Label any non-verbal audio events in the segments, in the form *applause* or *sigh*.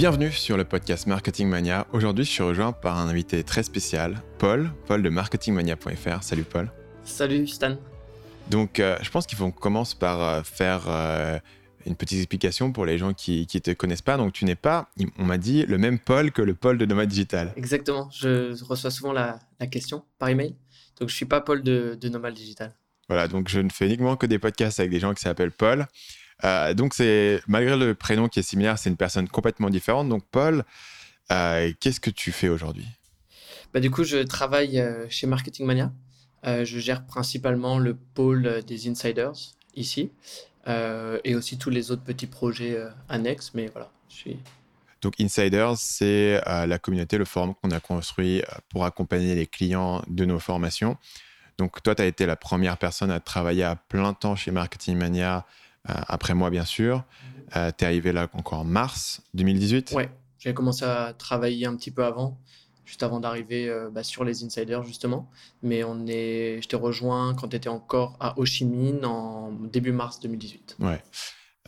Bienvenue sur le podcast Marketing Mania. Aujourd'hui, je suis rejoint par un invité très spécial, Paul, Paul de marketingmania.fr. Salut Paul. Salut Stan. Donc, euh, je pense qu'il faut qu'on commence par euh, faire euh, une petite explication pour les gens qui ne te connaissent pas. Donc, tu n'es pas, on m'a dit, le même Paul que le Paul de Nomad Digital. Exactement. Je reçois souvent la, question par email. Donc, je ne suis pas Paul de, de Nomad Digital. Voilà, donc je ne fais uniquement que des podcasts avec des gens qui s'appellent Paul. Euh, donc, c'est malgré le prénom qui est similaire, c'est une personne complètement différente. Donc, Paul, euh, qu'est-ce que tu fais aujourd'hui? Bah, Du coup, je travaille euh, chez Marketing Mania. je gère principalement le pôle des insiders ici et aussi tous les autres petits projets annexes. Mais voilà, je suis. Donc Insiders, c'est la communauté, le forum qu'on a construit pour accompagner les clients de nos formations. Donc toi, tu as été la première personne à travailler à plein temps chez Marketing Mania après moi, bien sûr. Euh, tu es arrivé là encore en mars 2018 Ouais, j'ai commencé à travailler un petit peu avant, juste avant d'arriver euh, bah, sur les insiders, justement. Mais on est... je t'ai rejoint quand tu étais encore à Ho Chi Minh en début mars 2018. Ouais.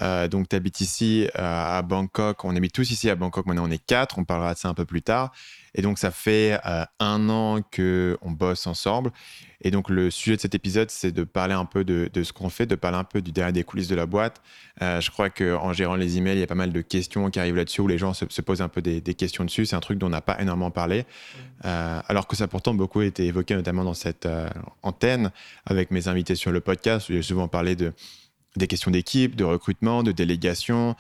Donc, tu habites ici à Bangkok. On habite tous ici à Bangkok. Maintenant, on est quatre. On parlera de ça un peu plus tard. Et donc, ça fait un an qu'on bosse ensemble. Et donc, le sujet de cet épisode, c'est de parler un peu de, ce qu'on fait, de parler un peu du derrière des coulisses de la boîte. Euh, je crois qu'en gérant les emails, il y a pas mal de questions qui arrivent là-dessus où les gens se, posent un peu des, questions dessus. C'est un truc dont on n'a pas énormément parlé. Euh, alors que ça a pourtant beaucoup été évoqué, notamment dans cette euh, antenne, avec mes invités sur le podcast, où j'ai souvent parlé de, des questions d'équipe, de recrutement, de délégation,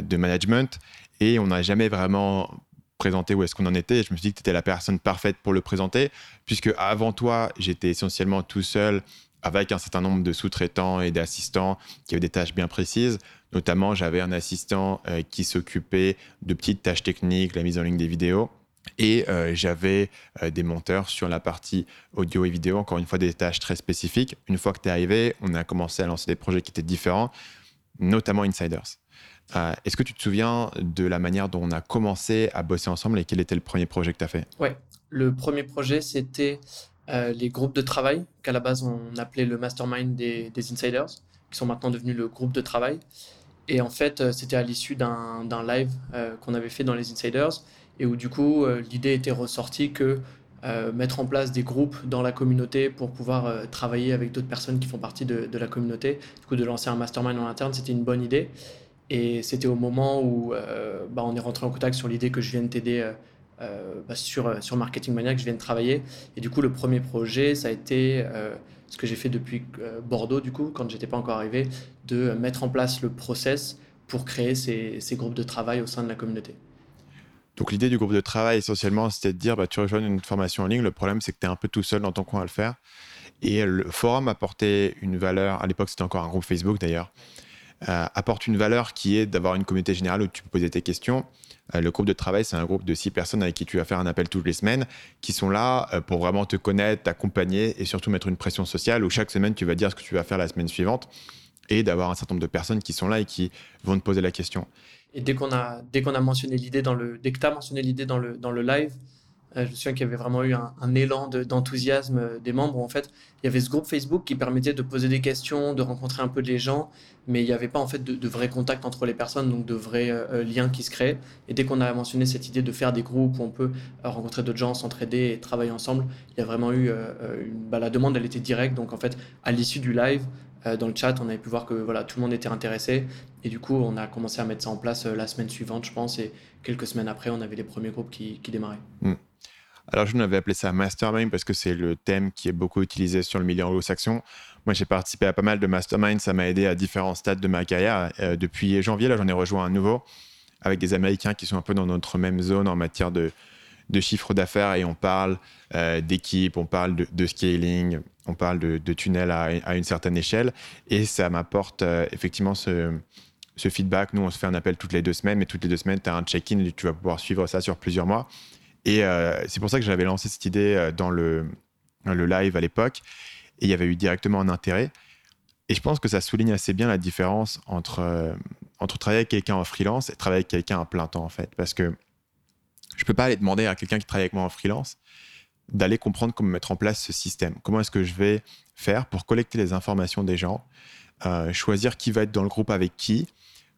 de management. Et on n'a jamais vraiment présenter où est-ce qu'on en était. je me suis dit que tu étais la personne parfaite pour le présenter, puisque avant toi, j'étais essentiellement tout seul avec un certain nombre de sous-traitants et d'assistants qui avaient des tâches bien précises. Notamment, j'avais un assistant euh, qui s'occupait de petites tâches techniques, la mise en ligne des vidéos. Et euh, j'avais euh, des monteurs sur la partie audio et vidéo, encore une fois des tâches très spécifiques. Une fois que tu es arrivé, on a commencé à lancer des projets qui étaient différents, notamment Insiders. Euh, est-ce que tu te souviens de la manière dont on a commencé à bosser ensemble et quel était le premier projet que tu as fait? Oui, le premier projet, c'était les groupes de travail, qu'à la base on appelait le mastermind des, insiders, qui sont maintenant devenus le groupe de travail. Et en fait, c'était à l'issue d'un live qu'on avait fait dans les insiders, et où du coup, l'idée était ressortie que mettre en place des groupes dans la communauté pour pouvoir travailler avec d'autres personnes qui font partie de, la communauté, du coup de lancer un mastermind en interne, c'était une bonne idée. Et c'était au moment où euh, bah, on est rentré en contact sur l'idée que je viens de t'aider euh, euh, bah, sur, sur Marketing Mania, que je viens de travailler. Et du coup, le premier projet, ça a été ce que j'ai fait depuis Bordeaux, du coup, quand j'étais pas encore arrivé, de mettre en place le process pour créer ces, ces groupes de travail au sein de la communauté. Donc l'idée du groupe de travail essentiellement, c'était de dire, bah, tu rejoins une formation en ligne, le problème c'est que tu es un peu tout seul dans ton coin à le faire. Et le forum apportait une valeur, à l'époque c'était encore un groupe Facebook d'ailleurs, euh, apporte une valeur qui est d'avoir une communauté générale où tu peux poser tes questions. Euh, le groupe de travail, c'est un groupe de six personnes avec qui tu vas faire un appel toutes les semaines, qui sont là euh, pour vraiment te connaître, t'accompagner et surtout mettre une pression sociale où chaque semaine, tu vas dire ce que tu vas faire la semaine suivante et d'avoir un certain nombre de personnes qui sont là et qui vont te poser la question. Et dès qu'on a, dès qu'on a mentionné l'idée dans le, dès que tu as mentionné l'idée dans le, dans le live, euh, je me souviens qu'il y avait vraiment eu un, élan d'enthousiasme euh, des membres. En fait, il y avait ce groupe Facebook qui permettait de poser des questions, de rencontrer un peu les gens, mais il n'y avait pas en fait de, vrais contacts entre les personnes, donc de vrais euh, liens qui se créent. Et dès qu'on a mentionné cette idée de faire des groupes où on peut rencontrer d'autres gens, s'entraider et travailler ensemble, il y a vraiment eu une, bah, la demande, elle était directe. Donc en fait, à l'issue du live, dans le chat, on avait pu voir que voilà, tout le monde était intéressé. Et du coup, on a commencé à mettre ça en place la semaine suivante, je pense. Et quelques semaines après, on avait les premiers groupes qui, démarraient. Hmm. Alors, je n'avais appelé ça mastermind parce que c'est le thème qui est beaucoup utilisé sur le milieu anglo-saxon. Moi, j'ai participé à pas mal de mastermind. Ça m'a aidé à différents stades de ma carrière. Euh, depuis janvier, là, j'en ai rejoint un nouveau avec des Américains qui sont un peu dans notre même zone en matière de, de chiffre d'affaires et on parle euh, d'équipe, on parle de, scaling, on parle de, de tunnel à, une certaine échelle. Et ça m'apporte euh, effectivement ce, feedback. Nous, on se fait un appel toutes les deux semaines, mais toutes les deux semaines, tu as un check-in et tu vas pouvoir suivre ça sur plusieurs mois. Et euh, c'est pour ça que j'avais lancé cette idée euh, dans le, live à l'époque. Et il y avait eu directement un intérêt. Et je pense que ça souligne assez bien la différence entre, entre travailler avec quelqu'un en freelance et travailler avec quelqu'un à plein temps, en fait. Parce que je ne peux pas aller demander à quelqu'un qui travaille avec moi en freelance d'aller comprendre comment mettre en place ce système. Comment est-ce que je vais faire pour collecter les informations des gens, choisir qui va être dans le groupe avec qui,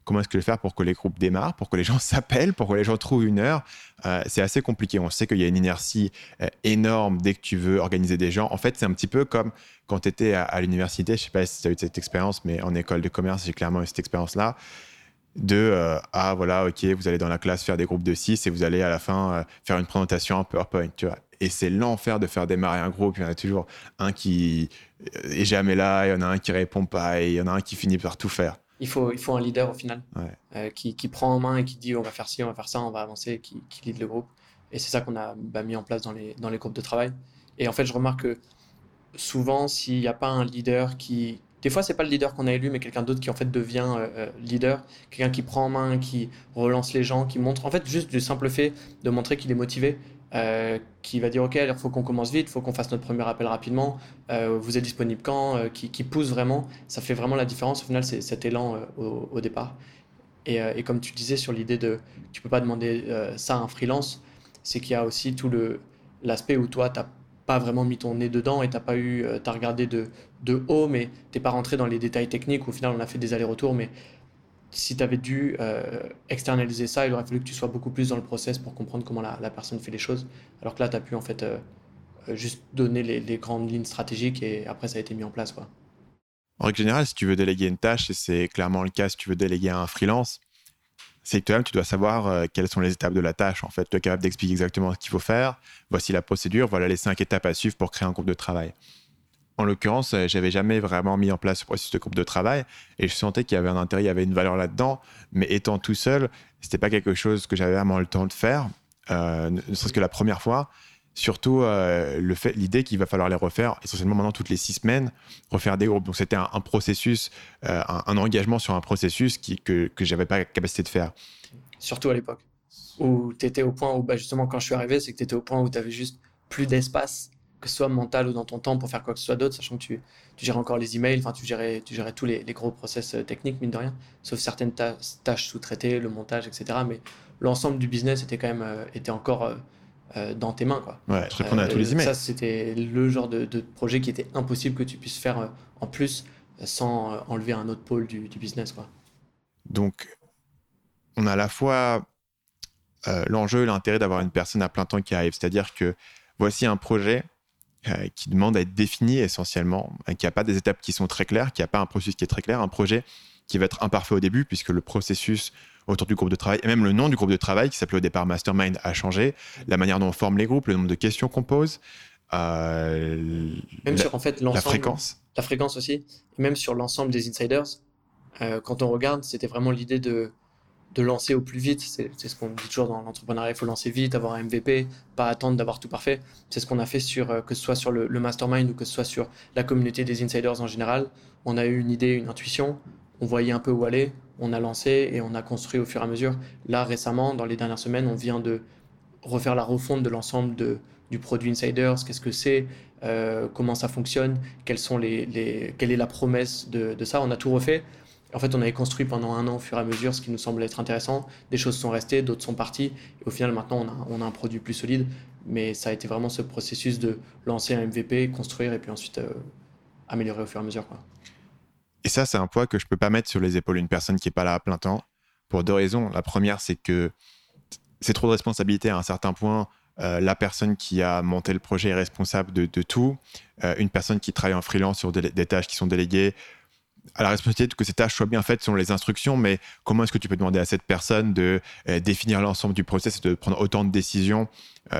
comment est-ce que je vais faire pour que les groupes démarrent, pour que les gens *laughs* s'appellent, pour que les gens trouvent une heure. Euh, c'est assez compliqué. On sait qu'il y a une inertie euh, énorme dès que tu veux organiser des gens. En fait, c'est un petit peu comme quand tu étais à, l'université. Je sais pas si tu as eu cette expérience, mais en école de commerce, j'ai clairement eu cette expérience-là. De euh, ah voilà ok vous allez dans la classe faire des groupes de 6 et vous allez à la fin faire une présentation en PowerPoint tu vois et c'est l'enfer de faire démarrer un groupe il y en a toujours un qui est jamais là il y en a un qui répond pas et il y en a un qui finit par tout faire il faut, il faut un leader au final euh, qui, qui, prend en main et qui dit on va faire ci, on va faire ça, on va avancer, qui, qui lead le groupe. Et c'est ça qu'on a bah, mis en place dans les, dans les groupes de travail. Et en fait, je remarque que souvent, s'il n'y a pas un leader qui. Des fois, c'est pas le leader qu'on a élu, mais quelqu'un d'autre qui en fait devient euh, euh, leader, quelqu'un qui prend en main, qui relance les gens, qui montre. En fait, juste du simple fait de montrer qu'il est motivé, euh, qui va dire ok il faut qu'on commence vite, faut qu'on fasse notre premier appel rapidement, euh, vous êtes disponible quand, euh, qui, pousse vraiment, ça fait vraiment la différence au final c'est cet élan au, départ. Et, comme tu disais sur l'idée de tu peux pas demander ça à un freelance, c'est qu'il y a aussi tout le l'aspect où toi tu n'as pas vraiment mis ton nez dedans et t'as pas eu, as regardé de, de haut, mais t'es pas rentré dans les détails techniques. Au final, on a fait des allers-retours, mais si tu avais dû euh, externaliser ça, il aurait fallu que tu sois beaucoup plus dans le process pour comprendre comment la, personne fait les choses. Alors que là, tu as pu en fait euh, euh, juste donner les, grandes lignes stratégiques et après, ça a été mis en place. Quoi. En règle générale, si tu veux déléguer une tâche, et c'est clairement le cas si tu veux déléguer à un freelance, c'est que toi-même, tu dois savoir quelles sont les étapes de la tâche. En fait, tu es capable d'expliquer exactement ce qu'il faut faire. Voici la procédure, voilà les cinq étapes à suivre pour créer un groupe de travail en l'occurrence, euh, j'avais jamais vraiment mis en place ce processus de groupe de travail et je sentais qu'il y avait un intérêt, il y avait une valeur là-dedans. Mais étant tout seul, c'était pas quelque chose que j'avais vraiment le temps de faire, euh, ne serait-ce que la première fois. Surtout euh, le fait, l'idée qu'il va falloir les refaire essentiellement maintenant toutes les six semaines, refaire des groupes. Donc c'était un, processus, un, engagement sur un processus que que j'avais pas la capacité de faire. Surtout à l'époque où tu étais au point où bah, justement quand je suis arrivé, c'est que tu étais au point où tu avais juste plus d'espace que ce soit mental ou dans ton temps pour faire quoi que ce soit d'autre, sachant que tu, tu encore les emails, enfin tu gérais, tu gérais tous les, gros process euh, techniques, mine de rien, sauf certaines tâches sous-traitées, le montage, etc. Mais l'ensemble du business était quand même euh, était encore euh, dans tes mains. Quoi. Ouais, je répondais à tous les emails. Ça, c'était le genre de, projet qui était impossible que tu puisses faire en plus sans enlever un autre pôle du, du business. Quoi. Donc, on a à la fois l'enjeu et l'intérêt d'avoir une personne à plein temps qui arrive. C'est-à-dire que voici un projet, euh, qui demande à être défini essentiellement, qui n'a pas des étapes qui sont très claires, qui n'a pas un processus qui est très clair, un projet qui va être imparfait au début, puisque le processus autour du groupe de travail, et même le nom du groupe de travail, qui s'appelait au départ Mastermind, a changé, la manière dont on forme les groupes, le nombre de questions qu'on pose, euh, même sur en fait la fréquence. La fréquence aussi, et même sur l'ensemble des insiders, euh, quand on regarde, c'était vraiment l'idée de de lancer au plus vite. C'est ce qu'on dit toujours dans l'entrepreneuriat, il faut lancer vite, avoir un MVP, pas attendre d'avoir tout parfait. C'est ce qu'on a fait sur, euh, que ce soit sur le, mastermind ou que ce soit sur la communauté des insiders en général. On a eu une idée, une intuition, on voyait un peu où aller, on a lancé et on a construit au fur et à mesure. Là, récemment, dans les dernières semaines, on vient de refaire la refonte de l'ensemble du produit Insiders, qu'est-ce que c'est, euh, comment ça fonctionne, sont les, quelle est la promesse de, de ça. On a tout refait. En fait, on avait construit pendant un an au fur et à mesure ce qui nous semblait être intéressant. Des choses sont restées, d'autres sont parties. Et au final, maintenant, on a, un produit plus solide. Mais ça a été vraiment ce processus de lancer un MVP, construire et puis ensuite euh, améliorer au fur et à mesure. Et ça, c'est un poids que je ne peux pas mettre sur les épaules d'une personne qui n'est pas là à plein temps. Pour deux raisons. La première, c'est que c'est trop de responsabilité à un certain point. Euh, la personne qui a monté le projet est responsable de, tout. Euh, une personne qui travaille en freelance sur des tâches qui sont déléguées à la responsabilité que ces tâches soient bien faites selon les instructions, mais comment est-ce que tu peux demander à cette personne de euh, définir l'ensemble du process et de prendre autant de décisions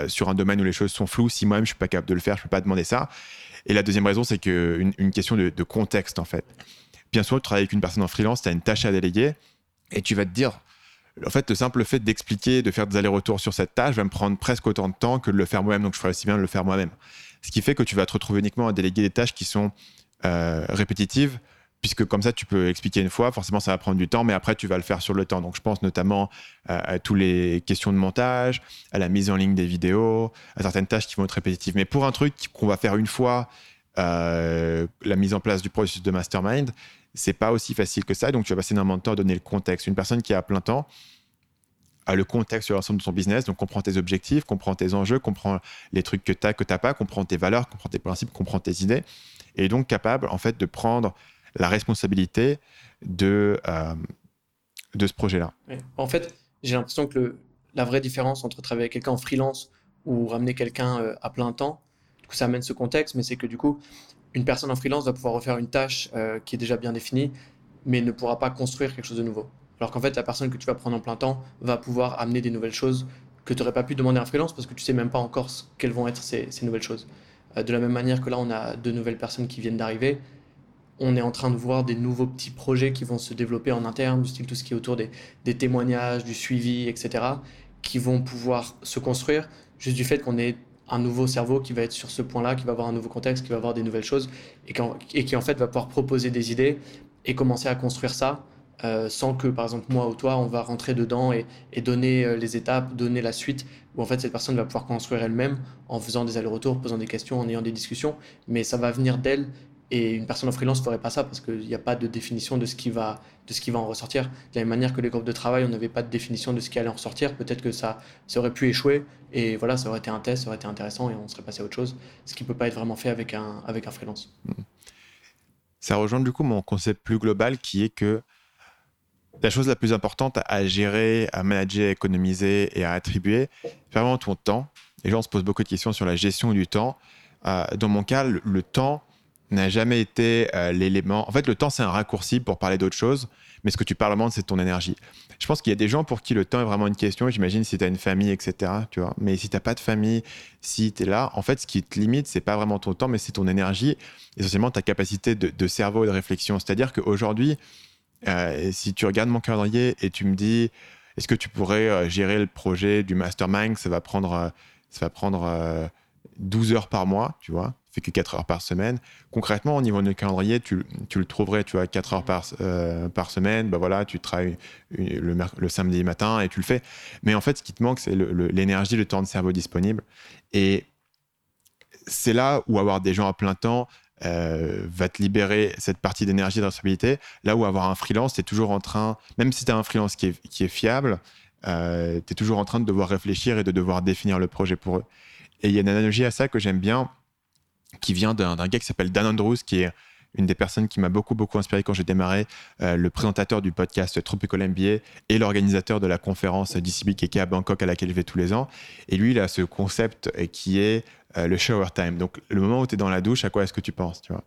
sur un domaine où les choses sont floues si moi-même je suis pas capable de le faire, je peux pas demander ça. Et la deuxième raison, c'est qu'une une question de, contexte en fait. Bien sûr, tu travailles avec une personne en freelance, tu as une tâche à déléguer et tu vas te dire, en fait, le simple fait d'expliquer, de faire des allers-retours sur cette tâche va me prendre presque autant de temps que de le faire moi-même, donc je ferais aussi bien de le faire moi-même. Ce qui fait que tu vas te retrouver uniquement à déléguer des tâches qui sont euh, répétitives, puisque comme ça, tu peux expliquer une fois, forcément, ça va prendre du temps, mais après, tu vas le faire sur le temps. Donc, je pense notamment à, toutes les questions de montage, à la mise en ligne des vidéos, à certaines tâches qui vont être répétitives. Mais pour un truc qu'on va faire une fois, euh, la mise en place du processus de mastermind, c'est pas aussi facile que ça. Donc, tu vas passer énormément de temps à donner le contexte. Une personne qui a plein temps a le contexte sur l'ensemble de son business, donc comprend tes objectifs, comprend tes enjeux, comprend les trucs que tu as, que tu pas, comprend tes valeurs, comprend tes principes, comprend tes idées, et donc capable, en fait, de prendre la responsabilité de, euh, de ce projet-là. En fait, j'ai l'impression que la vraie différence entre travailler avec quelqu'un en freelance ou ramener quelqu'un euh, à plein temps, du coup, ça amène ce contexte, mais c'est que du coup, une personne en freelance va pouvoir refaire une tâche euh, qui est déjà bien définie, mais ne pourra pas construire quelque chose de nouveau. Alors qu'en fait, la personne que tu vas prendre en plein temps va pouvoir amener des nouvelles choses que tu n'aurais pas pu demander un freelance parce que tu sais même pas encore quelles vont être ces, nouvelles choses. Euh, de la même manière que là, on a deux nouvelles personnes qui viennent d'arriver, on est en train de voir des nouveaux petits projets qui vont se développer en interne, du style tout ce qui est autour des, témoignages, du suivi, etc., qui vont pouvoir se construire juste du fait qu'on ait un nouveau cerveau qui va être sur ce point-là, qui va avoir un nouveau contexte, qui va avoir des nouvelles choses, et, qui en fait va pouvoir proposer des idées et commencer à construire ça euh, sans que, par exemple, moi ou toi, on va rentrer dedans et, donner euh, les étapes, donner la suite, où en fait cette personne va pouvoir construire elle-même en faisant des allers-retours, posant des questions, en ayant des discussions, mais ça va venir d'elle. Et une personne en freelance ne ferait pas ça parce qu'il n'y a pas de définition de ce, qui va, de ce qui va en ressortir. De la même manière que les groupes de travail, on n'avait pas de définition de ce qui allait en ressortir. Peut-être que ça, ça aurait pu échouer et voilà, ça aurait été un test, ça aurait été intéressant et on serait passé à autre chose. Ce qui ne peut pas être vraiment fait avec un, avec un freelance. Mmh. Ça rejoint du coup mon concept plus global qui est que la chose la plus importante à gérer, à manager, à économiser et à attribuer, c'est vraiment ton temps. Les gens se posent beaucoup de questions sur la gestion du temps. Euh, dans mon cas, le, temps n'a jamais été euh, l'élément. En fait, le temps, c'est un raccourci pour parler d'autre chose, mais ce que tu parles vraiment, c'est ton énergie. Je pense qu'il y a des gens pour qui le temps est vraiment une question. J'imagine si tu as une famille, etc. Tu vois. Mais si tu pas de famille, si tu es là, en fait, ce qui te limite, c'est pas vraiment ton temps, mais c'est ton énergie, essentiellement ta capacité de, cerveau et de réflexion. C'est-à-dire qu'aujourd'hui, euh, si tu regardes mon calendrier et tu me dis, est-ce que tu pourrais euh, gérer le projet du mastermind Ça va prendre, ça va prendre 12 heures par mois, tu vois que 4 heures par semaine. Concrètement, au niveau de calendrier, tu, tu, le trouverais, tu vois, 4 heures par, par semaine, bah voilà, tu travailles le, le, samedi matin et tu le fais. Mais en fait, ce qui te manque, c'est l'énergie, le, temps de cerveau disponible. Et c'est là où avoir des gens à plein temps, euh, va te libérer cette partie d'énergie et de responsabilité. Là où avoir un freelance, tu es toujours en train, même si tu as un freelance qui est, qui est fiable, euh, tu es toujours en train de devoir réfléchir et de devoir définir le projet pour eux. Et il y a une analogie à ça que j'aime bien, qui vient d'un gars qui s'appelle Dan Andrews, qui est une des personnes qui m'a beaucoup, beaucoup inspiré quand j'ai démarré, euh, le présentateur du podcast Tropical MBA et l'organisateur de la conférence DCB qui est à Bangkok à laquelle je vais tous les ans. Et lui, il a ce concept qui est euh, le shower time. Donc, le moment où tu es dans la douche, à quoi est-ce que tu penses, tu vois?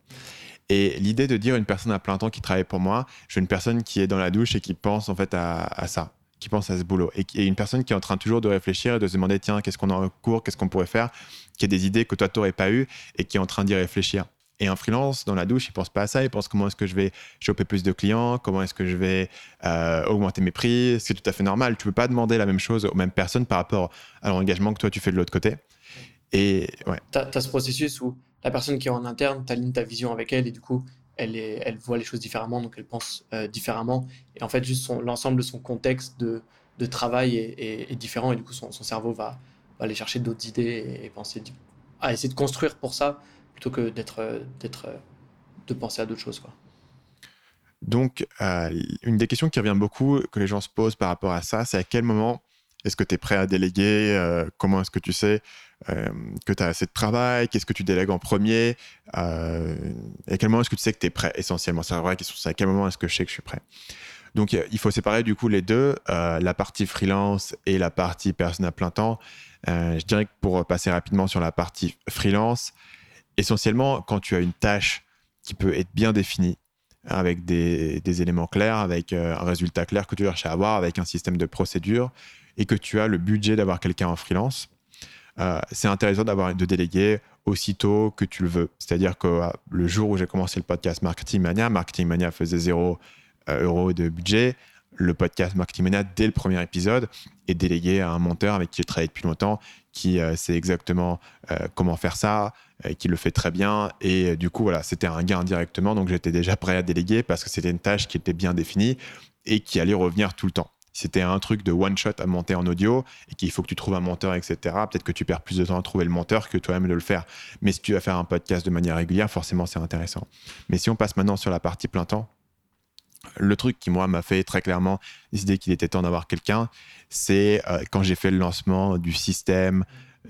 Et l'idée de dire une personne à plein temps qui travaille pour moi, je suis une personne qui est dans la douche et qui pense en fait à, ça, qui pense à ce boulot. Et, et, une personne qui est en train toujours de réfléchir et de se demander, tiens, qu'est-ce qu'on a en cours, qu'est-ce qu'on pourrait faire, qui a des idées que toi, tu n'aurais pas eues et qui est en train d'y réfléchir. Et un freelance, dans la douche, il pense pas à ça, il pense comment est-ce que je vais choper plus de clients, comment est-ce que je vais euh, augmenter mes prix. C'est tout à fait normal. Tu peux pas demander la même chose aux mêmes personnes par rapport à l'engagement que toi, tu fais de l'autre côté. Et ouais. Tu as, ce processus où la personne qui est en interne, tu alignes ta vision avec elle et du coup, elle, voit les choses différemment, donc elle pense euh, différemment. Et en fait, juste l'ensemble de son contexte de, travail est, différent et du coup, son, cerveau va, aller chercher d'autres idées et, penser à essayer de construire pour ça plutôt que d'être, d'être, de penser à d'autres choses. Quoi. Donc, euh, une des questions qui revient beaucoup, que les gens se posent par rapport à ça, c'est à quel moment est-ce que tu es prêt à déléguer euh, Comment est-ce que tu sais euh, que tu as assez de travail Qu'est-ce que tu délègues en premier euh, à quel moment est-ce que tu sais que tu es prêt essentiellement? C'est la vraie question. C'est à quel moment est-ce que je sais que je suis prêt? Donc il faut séparer du coup les deux, la partie freelance et la partie personne à plein temps. je dirais que pour passer rapidement sur la partie freelance, essentiellement quand tu as une tâche qui peut être bien définie, avec des, des, éléments clairs, avec un résultat clair que tu cherches à avoir, avec un système de procédure, et que tu as le budget d'avoir quelqu'un en freelance, euh, c'est intéressant d'avoir de déléguer aussitôt que tu le veux. C'est-à-dire que euh, le jour où j'ai commencé le podcast Marketing Mania, Marketing Mania faisait 0 euh, euros de budget. Le podcast Marketing Mania, dès le premier épisode, est délégué à un monteur avec qui j'ai travaillé depuis longtemps, qui sait exactement comment faire ça, qui le fait très bien. Et du coup, voilà, c'était un gain directement. Donc, j'étais déjà prêt à déléguer parce que c'était une tâche qui était bien définie et qui allait revenir tout le temps c'était un truc de one shot à monter en audio et qu'il faut que tu trouves un monteur, etc., peut-être que tu perds plus de temps à trouver le monteur que toi-même de le faire. Mais si tu vas faire un podcast de manière régulière, forcément, c'est intéressant. Mais si on passe maintenant sur la partie plein temps, le truc qui, moi, m'a fait très clairement décider qu'il était temps d'avoir quelqu'un, c'est euh, quand j'ai fait le lancement du système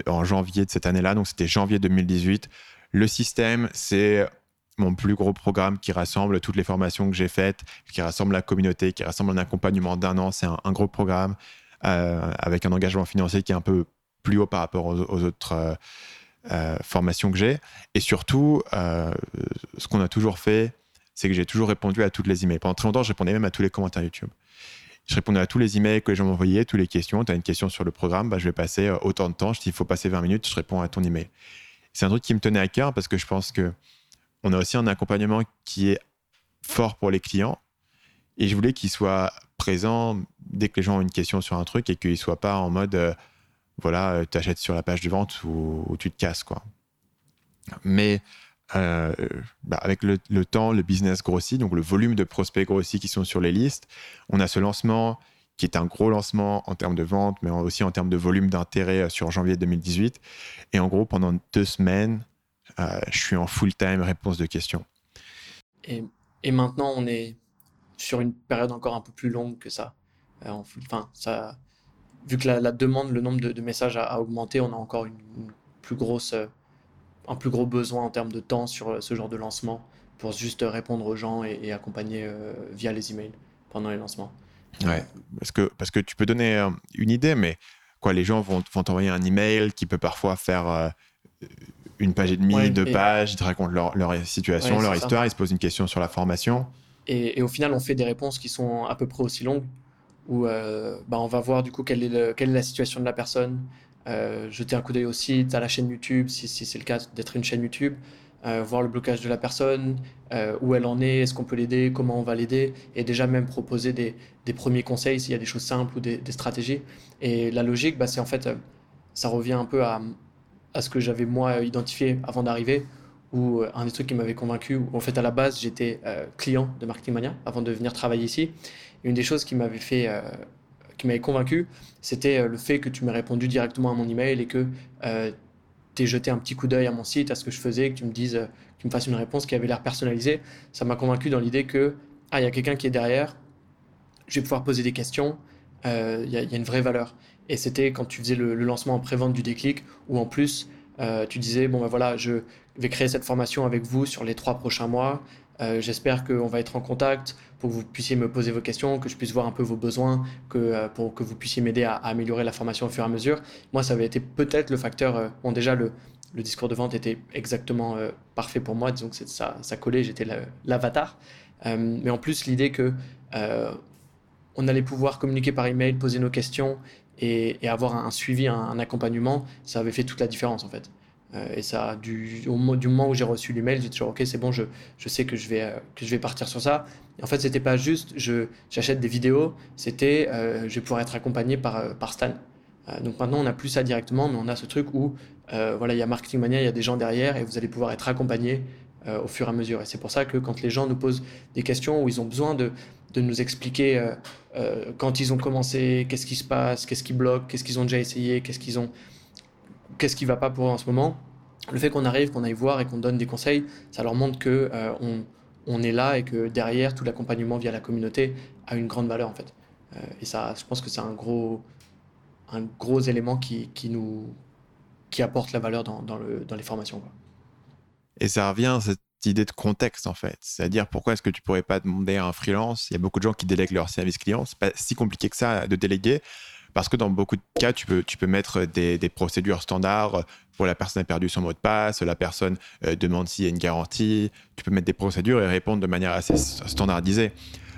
en janvier de cette année-là, donc c'était janvier 2018. Le système, c'est mon plus gros programme qui rassemble toutes les formations que j'ai faites, qui rassemble la communauté, qui rassemble un accompagnement d'un an. C'est un, gros programme euh, avec un engagement financier qui est un peu plus haut par rapport aux, autres euh, euh, formations que j'ai. Et surtout, ce qu'on a toujours fait, c'est que j'ai toujours répondu à toutes les emails. Pendant très longtemps, je répondais même à tous les commentaires YouTube. Je répondais à tous les emails que les gens m'envoyaient, toutes les questions. Tu as une question sur le programme, bah, je vais passer autant de temps. Je dis, il faut passer 20 minutes, je réponds à ton email. C'est un truc qui me tenait à cœur parce que je pense que on a aussi un accompagnement qui est fort pour les clients. Et je voulais qu'il soit présent dès que les gens ont une question sur un truc et qu'il ne soit pas en mode euh, voilà, euh, tu achètes sur la page de vente ou, tu te casses. quoi. Mais euh, bah, avec le, temps, le business grossit, donc le volume de prospects grossit qui sont sur les listes. On a ce lancement qui est un gros lancement en termes de vente, mais aussi en termes de volume d'intérêt sur janvier 2018. Et en gros, pendant deux semaines, je suis en full-time réponse de questions. Et, et, maintenant, on est sur une période encore un peu plus longue que ça. Euh, ça vu que la, demande, le nombre de, messages a, augmenté, on a encore une, plus grosse, euh, un plus gros besoin en termes de temps sur ce genre de lancement pour juste répondre aux gens et, accompagner via les emails pendant les lancements. Ouais, parce que, parce que tu peux donner une idée, mais quoi, les gens vont, vont t'envoyer un email qui peut parfois faire une page et demie, deux pages, ils te racontent leur, situation, leur histoire, ils se posent une question sur la formation. Et, au final, on fait des réponses qui sont à peu près aussi longues, où euh, bah, on va voir du coup quelle est, quelle est la situation de la personne, euh, jeter un coup d'œil au site, à la chaîne YouTube, si, si c'est le cas d'être une chaîne YouTube, euh, voir le blocage de la personne, où elle en est, est-ce qu'on peut l'aider, comment on va l'aider, et déjà même proposer des, des premiers conseils s'il y a des choses simples ou des, des stratégies. Et la logique, bah, c'est en fait, ça revient un peu à, à ce que j'avais moi identifié avant d'arriver, ou euh, un des trucs qui m'avait convaincu, où en fait à la base j'étais euh, client de Marketing Mania avant de venir travailler ici. une des choses qui m'avait fait, euh, qui m'avait convaincu, c'était le fait que tu m'aies répondu directement à mon email et que tu aies jeté un petit coup d'œil à mon site, à ce que je faisais, que tu me dises, que tu me fasses une réponse qui avait l'air personnalisée. Ça m'a convaincu dans l'idée que ah il y a quelqu'un qui est derrière, je vais pouvoir poser des questions, il y, a une vraie valeur. Et c'était quand tu faisais le, lancement en pré-vente du déclic, où en plus, euh, tu disais, bon ben voilà, je vais créer cette formation avec vous sur les trois prochains mois. Euh, j'espère qu'on va être en contact pour que vous puissiez me poser vos questions, que je puisse voir un peu vos besoins, que, euh, pour que vous puissiez m'aider à, améliorer la formation au fur et à mesure. Moi, ça avait été peut-être le facteur. bon, déjà, le, le, discours de vente était exactement parfait pour moi, disons que ça, ça collait, j'étais l'avatar. mais en plus, l'idée que on allait pouvoir communiquer par email, poser nos questions et, avoir un, suivi, un, accompagnement, ça avait fait toute la différence en fait. Euh, et ça, du, moment où j'ai reçu l'email, j'ai toujours ok, c'est bon, je, sais que je vais euh, que je vais partir sur ça. En fait, c'était pas juste, je j'achète des vidéos, c'était euh, je vais pouvoir être accompagné par par Stan. donc maintenant, on n'a plus ça directement, mais on a ce truc où voilà, il y a Marketing Mania, il y a des gens derrière, et vous allez pouvoir être accompagné au fur et à mesure. Et c'est pour ça que quand les gens nous posent des questions où ils ont besoin de de nous expliquer euh, euh, quand ils ont commencé, qu'est-ce qui se passe, qu'est-ce qui bloque, qu'est-ce qu'ils ont déjà essayé, qu'est-ce qu'ils ont, qu'est-ce qui va pas pour eux en ce moment. Le fait qu'on arrive, qu'on aille voir et qu'on donne des conseils, ça leur montre que euh, on, on, est là et que derrière tout l'accompagnement via la communauté a une grande valeur en fait. et ça, je pense que c'est un gros, un gros élément qui, qui nous qui apporte la valeur dans, dans, le, dans les formations. Quoi. Et ça revient idée de contexte en fait. C'est-à-dire pourquoi est-ce que tu pourrais pas demander à un freelance? Il y a beaucoup de gens qui délèguent leur service client. C'est pas si compliqué que ça de déléguer parce que dans beaucoup de cas, tu peux, tu peux mettre des, procédures standards pour la personne a perdu son mot de passe, la personne euh, demande s'il y a une garantie. Tu peux mettre des procédures et répondre de manière assez standardisée.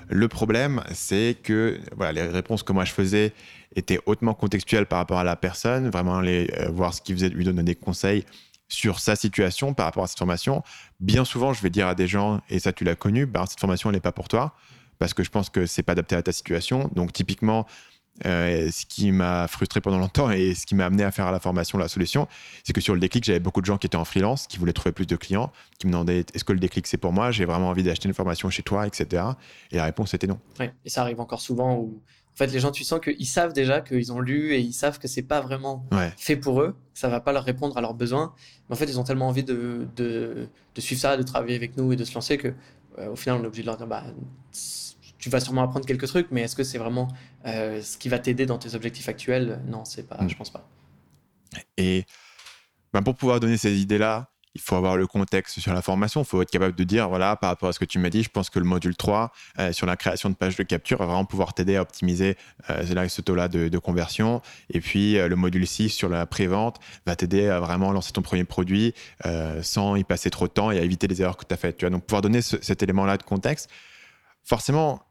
Le problème, c'est que voilà, les réponses que moi je faisais étaient hautement contextuelles par rapport à la personne, vraiment aller euh, voir ce qu'il faisait, lui donner des conseils sur sa situation par rapport à cette formation. Bien souvent, je vais dire à des gens, et ça tu l'as connu, bah, cette formation, elle n'est pas pour toi, parce que je pense que c'est pas adapté à ta situation. Donc typiquement, euh, ce qui m'a frustré pendant longtemps et ce qui m'a amené à faire à la formation la solution, c'est que sur le déclic, j'avais beaucoup de gens qui étaient en freelance, qui voulaient trouver plus de clients, qui me demandaient est-ce que le déclic c'est pour moi, j'ai vraiment envie d'acheter une formation chez toi, etc. Et la réponse était non. et ça arrive encore souvent où fait, les gens, tu sens qu'ils savent déjà qu'ils ont lu et ils savent que c'est pas vraiment fait pour eux, ça va pas leur répondre à leurs besoins. Mais en fait, ils ont tellement envie de, de, suivre ça, de travailler avec nous et de se lancer que, euh, au final, on est obligé de leur dire bah, tu vas sûrement apprendre quelques trucs, mais est-ce que c'est vraiment euh, ce qui va t'aider dans tes objectifs actuels? Non, c'est pas, mm. je pense pas. Et ben pour pouvoir donner ces idées-là, il faut avoir le contexte sur la formation. Il faut être capable de dire, voilà, par rapport à ce que tu m'as dit, je pense que le module 3 euh, sur la création de pages de capture va vraiment pouvoir t'aider à optimiser euh, ce taux-là de, conversion. Et puis, euh, le module 6 sur la pré-vente va t'aider à vraiment lancer ton premier produit sans y passer trop de temps et à éviter les erreurs que tu as faites. Tu vois donc, pouvoir donner cet élément-là de contexte, forcément, euh,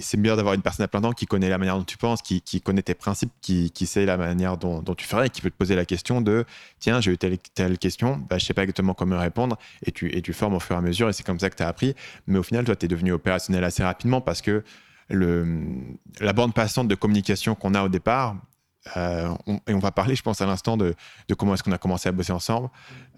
c'est bien d'avoir une personne à plein temps qui connaît la manière dont tu penses, qui, connaît tes principes, qui, sait la manière dont, tu ferais et qui peut te poser la question de tiens, j'ai eu telle, telle question, bah, je sais pas exactement comment répondre et tu, et tu formes au fur et à mesure et c'est comme ça que tu as appris. Mais au final, toi, tu es devenu opérationnel assez rapidement parce que le, la bande passante de communication qu'on a au départ, euh, et on va parler, je pense, à l'instant de, comment est-ce qu'on a commencé à bosser ensemble.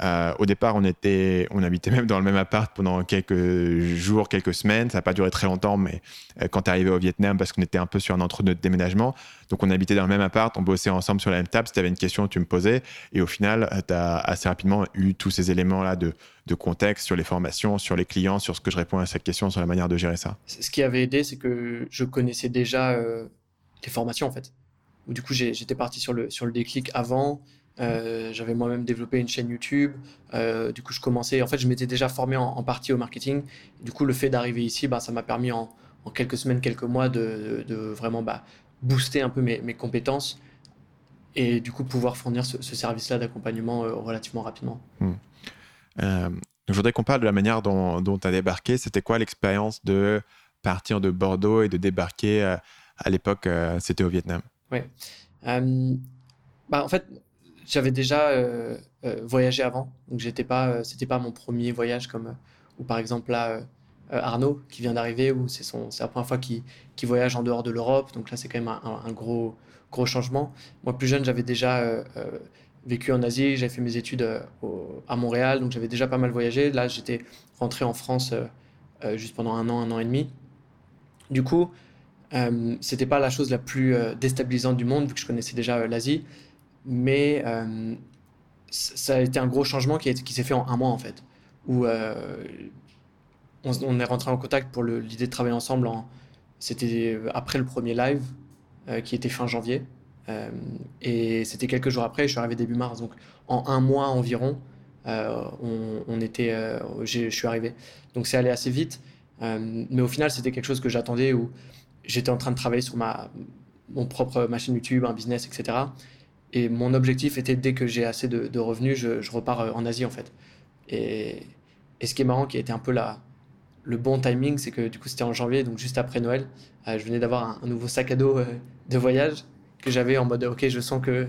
Euh, au départ, on, était, on habitait même dans le même appart pendant quelques jours, quelques semaines. Ça n'a pas duré très longtemps, mais euh, quand tu arrivé au Vietnam, parce qu'on était un peu sur un entre-deux de déménagement, donc on habitait dans le même appart, on bossait ensemble sur la même table. Si tu avais une question, tu me posais. Et au final, tu as assez rapidement eu tous ces éléments-là de contexte sur les formations, sur les clients, sur ce que je réponds à cette question, sur la manière de gérer ça. Ce qui avait aidé, c'est que je connaissais déjà les formations, en fait du coup j'étais parti sur le, sur le déclic avant. Euh, j'avais moi-même développé une chaîne YouTube. Euh, du coup, je commençais. En fait, je m'étais déjà formé en, partie au marketing. Du coup, le fait d'arriver ici, bah, ça m'a permis en, quelques semaines, quelques mois de, vraiment bah, booster un peu mes, compétences et du coup pouvoir fournir ce, service-là d'accompagnement euh, relativement rapidement. Hmm. je voudrais qu'on parle de la manière dont tu as débarqué. C'était quoi l'expérience de partir de Bordeaux et de débarquer à l'époque, c'était au Vietnam? Ouais. Euh, bah, en fait, j'avais déjà euh, euh, voyagé avant, donc j'étais pas, pas mon premier voyage comme, ou par exemple là, Arnaud qui vient d'arriver, où c'est la première fois qu'il, voyage en dehors de l'Europe, donc là c'est quand même un, gros, gros changement. Moi plus jeune, j'avais déjà vécu en Asie, j'avais fait mes études à Montréal, donc j'avais déjà pas mal voyagé. Là, j'étais rentré en France juste pendant un an, un an et demi. Du coup, euh, c'était pas la chose la plus euh, déstabilisante du monde, vu que je connaissais déjà euh, l'Asie. Mais ça a été un gros changement qui, qui s'est fait en un mois, en fait. Où on, est rentré en contact pour l'idée de travailler ensemble. C'était après le premier live, qui était fin janvier. et c'était quelques jours après, je suis arrivé début mars. Donc en un mois environ, on, était, je suis arrivé. Donc c'est allé assez vite. mais au final, c'était quelque chose que j'attendais j'étais en train de travailler sur ma, mon propre machine YouTube, un business, etc. Et mon objectif était, dès que j'ai assez de, revenus, je, repars euh, en Asie, en fait. Et, et, ce qui est marrant, qui a été un peu la, le bon timing, c'est que du coup, c'était en janvier, donc juste après Noël. Euh, je venais d'avoir un, nouveau sac à dos euh, de voyage que j'avais en mode, OK, je sens que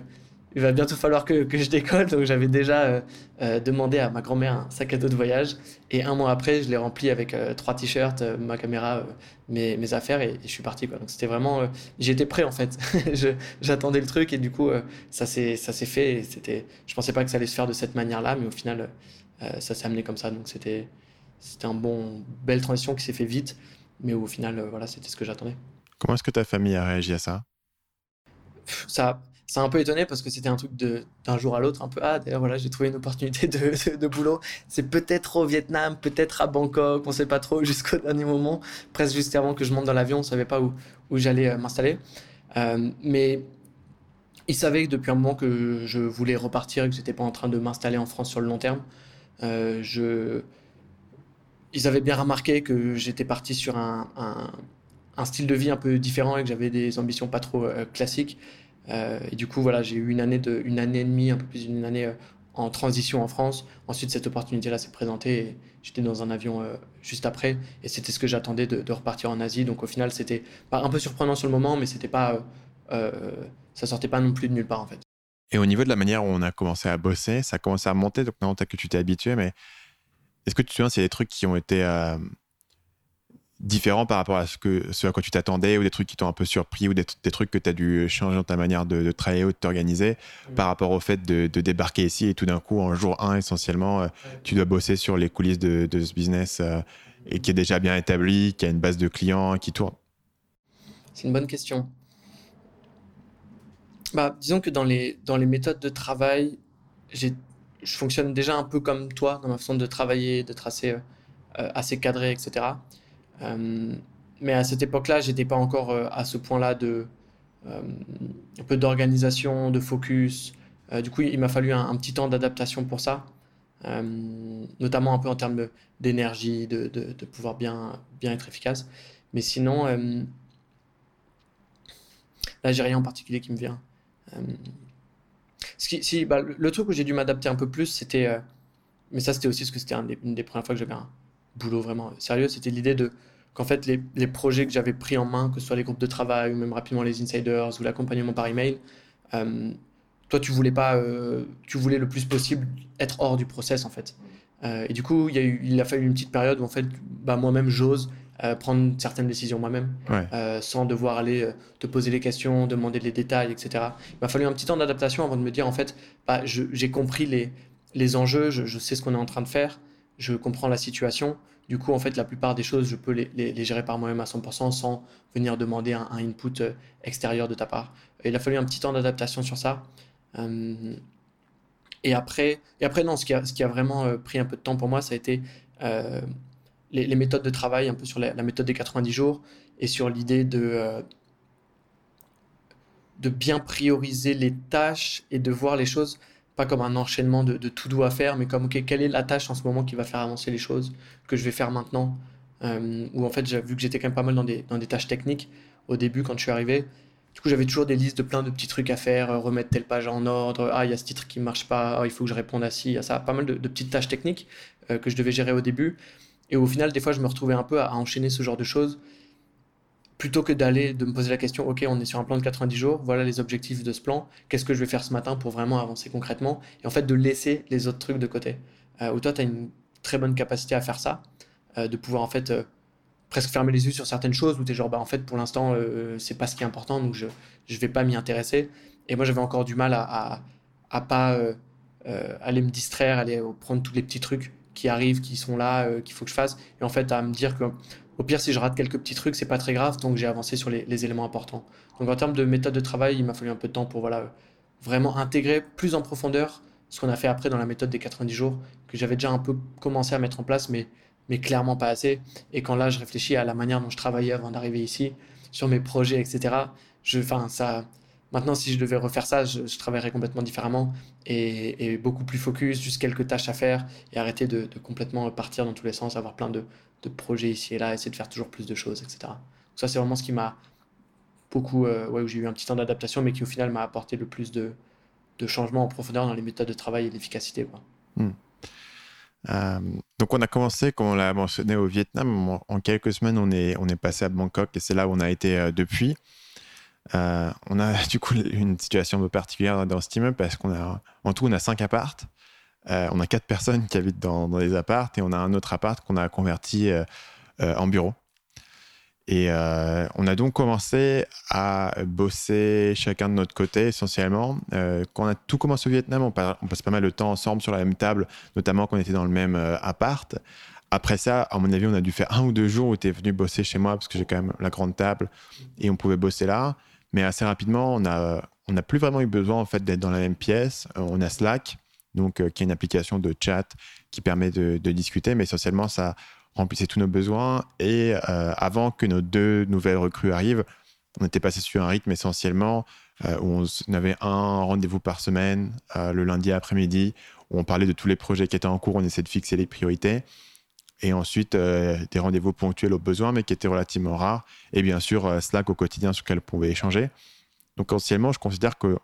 il va bientôt falloir que, que je décolle. Donc j'avais déjà euh, euh, demandé à ma grand-mère un sac à dos de voyage. Et un mois après, je l'ai rempli avec euh, trois t-shirts, ma caméra, mes, mes, affaires et, je suis parti. Quoi. Donc c'était vraiment... J'étais prêt en fait. *laughs* J'attendais le truc et du coup, ça s'est fait. C'était, je pensais pas que ça allait se faire de cette manière-là, mais au final, ça s'est amené comme ça. Donc c'était un bon, belle transition qui s'est fait vite. Mais au final, voilà, c'était ce que j'attendais. Comment est-ce que ta famille a réagi à ça? Ça, ça a un peu étonné parce que c'était un truc d'un jour à l'autre, un peu ah d'ailleurs voilà j'ai trouvé une opportunité de, de, boulot. C'est peut-être au Vietnam, peut-être à Bangkok, on sait pas trop *laughs* jusqu'au dernier moment, presque juste avant que je monte dans l'avion, on savait pas où, où j'allais euh, m'installer. Euh, mais ils savaient que depuis un moment que je voulais repartir et que j'étais pas en train de m'installer en France sur le long terme. Euh, je... Ils avaient bien remarqué que j'étais parti sur un, un, style de vie un peu différent et que j'avais des ambitions pas trop classiques. Euh, et du coup, voilà, j'ai eu une année, de, une année et demie, un peu plus d'une année euh, en transition en France. Ensuite, cette opportunité-là s'est présentée et j'étais dans un avion euh, juste après. Et c'était ce que j'attendais de, repartir en Asie. Donc au final, c'était un peu surprenant sur le moment, mais c'était pas, ça sortait pas non plus de nulle part en fait. Et au niveau de la manière où on a commencé à bosser, ça a commencé à monter. Donc maintenant, que tu t'es habitué, mais est-ce que tu te souviens, c'est des trucs qui ont été différent par rapport à ce, que, ce à quoi tu t'attendais ou des trucs qui t'ont un peu surpris ou des, trucs que tu as dû changer dans ta manière de, travailler ou de t'organiser mm. par rapport au fait de, débarquer ici et tout d'un coup en jour 1 essentiellement euh, tu dois bosser sur les coulisses de, ce business euh, et qui est déjà bien établi, qui a une base de clients qui tourne C'est une bonne question. Bah, disons que dans les, dans les méthodes de travail, je fonctionne déjà un peu comme toi dans ma façon de travailler, de tracer euh, assez cadré, etc. Euh, mais à cette époque-là, j'étais pas encore euh, à ce point-là de euh, un peu d'organisation, de focus. du coup, il m'a fallu un, petit temps d'adaptation pour ça. notamment un peu en termes d'énergie, de, pouvoir bien, être efficace. Mais sinon, là, j'ai rien en particulier qui me vient. bah, le, truc où j'ai dû m'adapter un peu plus, c'était. mais ça, c'était aussi parce que c'était une des premières fois que j'avais un boulot vraiment sérieux. C'était l'idée de qu'en fait, les, les, projets que j'avais pris en main, que ce soit les groupes de travail ou même rapidement les insiders ou l'accompagnement par email, euh, toi, tu voulais pas, euh, tu voulais le plus possible être hors du process en fait. Euh, et du coup, il, y a eu, il a fallu une petite période où en fait, bah, moi-même, j'ose prendre certaines décisions moi-même, sans devoir aller te poser les questions, demander les détails, etc. Il m'a fallu un petit temps d'adaptation avant de me dire en fait, bah, j'ai compris les, les enjeux, je, je sais ce qu'on est en train de faire, je comprends la situation. Du coup, en fait, la plupart des choses, je peux les, gérer par moi-même à 100% sans venir demander un, input euh, extérieur de ta part. Il a fallu un petit temps d'adaptation sur ça. Euh, et, après, et après, non, ce qui, a, vraiment euh, pris un peu de temps pour moi, ça a été les, méthodes de travail, un peu sur la, méthode des 90 jours et sur l'idée de, de bien prioriser les tâches et de voir les choses pas comme un enchaînement de, tout doux à faire, mais comme, ok, quelle est la tâche en ce moment qui va faire avancer les choses, que je vais faire maintenant euh, Ou en fait, vu que j'étais quand même pas mal dans des, dans des tâches techniques au début quand je suis arrivé. Du coup, j'avais toujours des listes de plein de petits trucs à faire, euh, remettre telle page en ordre, ah, il y a ce titre qui ne marche pas, ah, il faut que je réponde à ci, à ça. Pas mal de, petites tâches techniques euh, que je devais gérer au début. Et au final, des fois, je me retrouvais un peu à enchaîner ce genre de choses plutôt que d'aller de me poser la question, ok, on est sur un plan de 90 jours, voilà les objectifs de ce plan, qu'est-ce que je vais faire ce matin pour vraiment avancer concrètement, et en fait de laisser les autres trucs de côté. Euh, toi, tu as une très bonne capacité à faire ça, euh, de pouvoir en fait euh, presque fermer les yeux sur certaines choses, où tu es genre, bah en fait pour l'instant, c'est pas ce qui est important, donc je ne vais pas m'y intéresser. Et moi, j'avais encore du mal à, à, pas aller me distraire, aller prendre tous les petits trucs qui arrivent, qui sont là, qu'il faut que je fasse, et en fait à me dire que au pire, si je rate quelques petits trucs, c'est pas très grave, donc j'ai avancé sur les, éléments importants. Donc en termes de méthode de travail, il m'a fallu un peu de temps pour voilà, vraiment intégrer plus en profondeur ce qu'on a fait après dans la méthode des 90 jours, que j'avais déjà un peu commencé à mettre en place, mais, mais clairement pas assez. Et quand là, je réfléchis à la manière dont je travaillais avant d'arriver ici, sur mes projets, etc., je, ça, maintenant, si je devais refaire ça, je, travaillerais complètement différemment et, beaucoup plus focus, juste quelques tâches à faire et arrêter de, complètement partir dans tous les sens, avoir plein de, projets ici et là, essayer de faire toujours plus de choses, etc. ça, c'est vraiment ce qui m'a beaucoup, euh, ouais, où j'ai eu un petit temps d'adaptation, mais qui au final m'a apporté le plus de, changements en profondeur dans les méthodes de travail et l'efficacité. Hmm. Euh, donc on a commencé, comme on l'a mentionné, au Vietnam. En, quelques semaines, on est, on est passé à Bangkok et c'est là où on a été euh, depuis. On a *laughs* du coup une situation un peu particulière dans ce immeuble parce qu'on a, en tout, on a cinq appartes. Euh, on a quatre personnes qui habitent dans, les appartes et on a un autre appart qu'on a converti euh, euh, en bureau. Et on a donc commencé à bosser chacun de notre côté essentiellement. quand on a tout commencé au Vietnam, on, passe pas mal de temps ensemble sur la même table, notamment quand on était dans le même appart. Après ça, à mon avis, on a dû faire un ou deux jours où tu es venu bosser chez moi parce que j'ai quand même la grande table et on pouvait bosser là. Mais assez rapidement, on n'a plus vraiment eu besoin en fait d'être dans la même pièce. On a Slack donc euh, qui est une application de chat qui permet de, discuter, mais essentiellement ça remplissait tous nos besoins. Et euh, avant que nos deux nouvelles recrues arrivent, on était passé sur un rythme essentiellement euh, où on avait un rendez-vous par semaine, le lundi après-midi, où on parlait de tous les projets qui étaient en cours, on essayait de fixer les priorités. Et ensuite, des rendez-vous ponctuels au besoin, mais qui étaient relativement rares. Et bien sûr, Slack au quotidien sur lequel on pouvait échanger. Donc, essentiellement, je considère que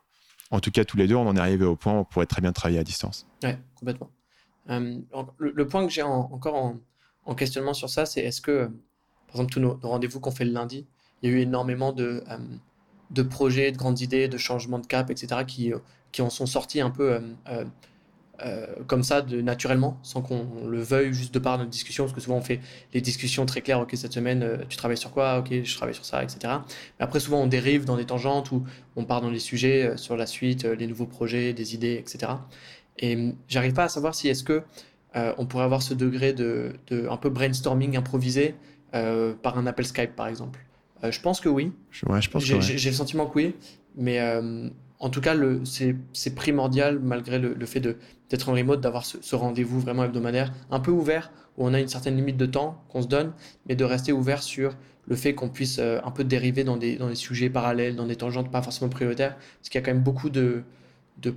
en tout cas, tous les deux, on en est arrivé au point où on pourrait très bien travailler à distance. Oui, complètement. Euh, le, point que j'ai encore en, questionnement sur ça, c'est est-ce que, par exemple, tous nos, rendez-vous qu'on fait le lundi, il y a eu énormément de, euh, de projets, de grandes idées, de changements de cap, etc., qui, euh, qui en sont sortis un peu euh, comme ça, de, naturellement, sans qu'on le veuille, juste de par notre discussion, parce que souvent on fait les discussions très claires, ok, cette semaine, euh, tu travailles sur quoi, ok, je travaille sur ça, etc. Mais après, souvent, on dérive dans des tangentes où on part dans les sujets euh, sur la suite, les nouveaux projets, des idées, etc. Et hum, j'arrive pas à savoir si est-ce que on pourrait avoir ce degré de, de un peu brainstorming improvisé par un appel Skype, par exemple. je pense que oui. Ouais, je pense j'ai, j'ai le sentiment que oui, mais en tout cas, c'est primordial, malgré le, fait d'être en remote, d'avoir ce, rendez-vous vraiment hebdomadaire, un peu ouvert, où on a une certaine limite de temps qu'on se donne, mais de rester ouvert sur le fait qu'on puisse euh, un peu dériver dans des, sujets parallèles, dans des tangentes pas forcément prioritaires, parce qu'il y a quand même beaucoup de,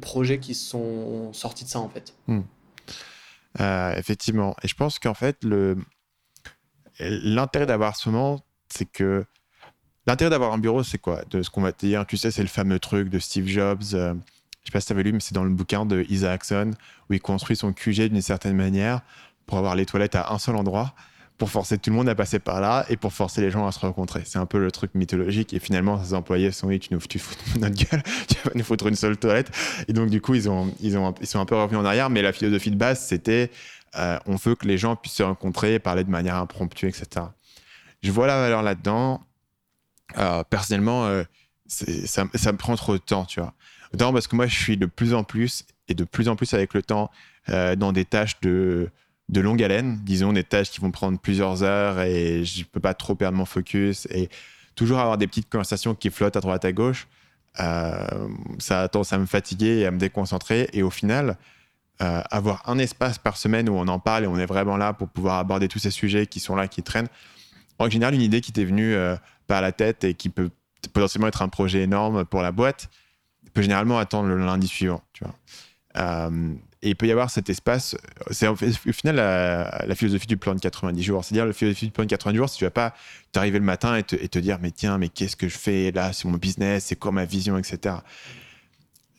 projets qui sont sortis de ça, en fait. Hmm. effectivement. Et je pense qu'en fait, l'intérêt d'avoir ce moment, c'est que l'intérêt d'avoir un bureau, c'est quoi? De ce qu'on va te dire, tu sais, c'est le fameux truc de Steve Jobs. Euh, je sais pas si tu avais lu, mais c'est dans le bouquin de Isaacson où il construit son QG d'une certaine manière pour avoir les toilettes à un seul endroit, pour forcer tout le monde à passer par là et pour forcer les gens à se rencontrer. C'est un peu le truc mythologique. Et finalement, ses employés sont dit tu nous tu fous *laughs* notre gueule, tu vas nous foutre une seule toilette. Et donc, du coup, ils, ont, ils, ont, ils sont un peu revenus en arrière. Mais la philosophie de base, c'était euh, on veut que les gens puissent se rencontrer, parler de manière impromptue, etc. Je vois la valeur là-dedans. Euh, personnellement, euh, ça, me prend trop de temps, tu vois. D'abord parce que moi, je suis de plus en plus, et de plus en plus avec le temps, dans des tâches de, de longue haleine, disons des tâches qui vont prendre plusieurs heures et je ne peux pas trop perdre mon focus et toujours avoir des petites conversations qui flottent à droite à gauche, ça a tendance à me fatiguer et à me déconcentrer. Et au final, euh, avoir un espace par semaine où on en parle et on est vraiment là pour pouvoir aborder tous ces sujets qui sont là, qui traînent. En général, une idée qui t'est venue euh, par la tête et qui peut potentiellement être un projet énorme pour la boîte peut généralement attendre le lundi suivant. Tu vois. Euh, et il peut y avoir cet espace. C'est au final la, philosophie du plan de 90 jours. C'est-à-dire la philosophie du plan de 90 jours, si tu vas pas t'arriver le matin et te, et te, dire mais tiens, mais qu'est-ce que je fais là? C'est mon business, c'est quoi ma vision, etc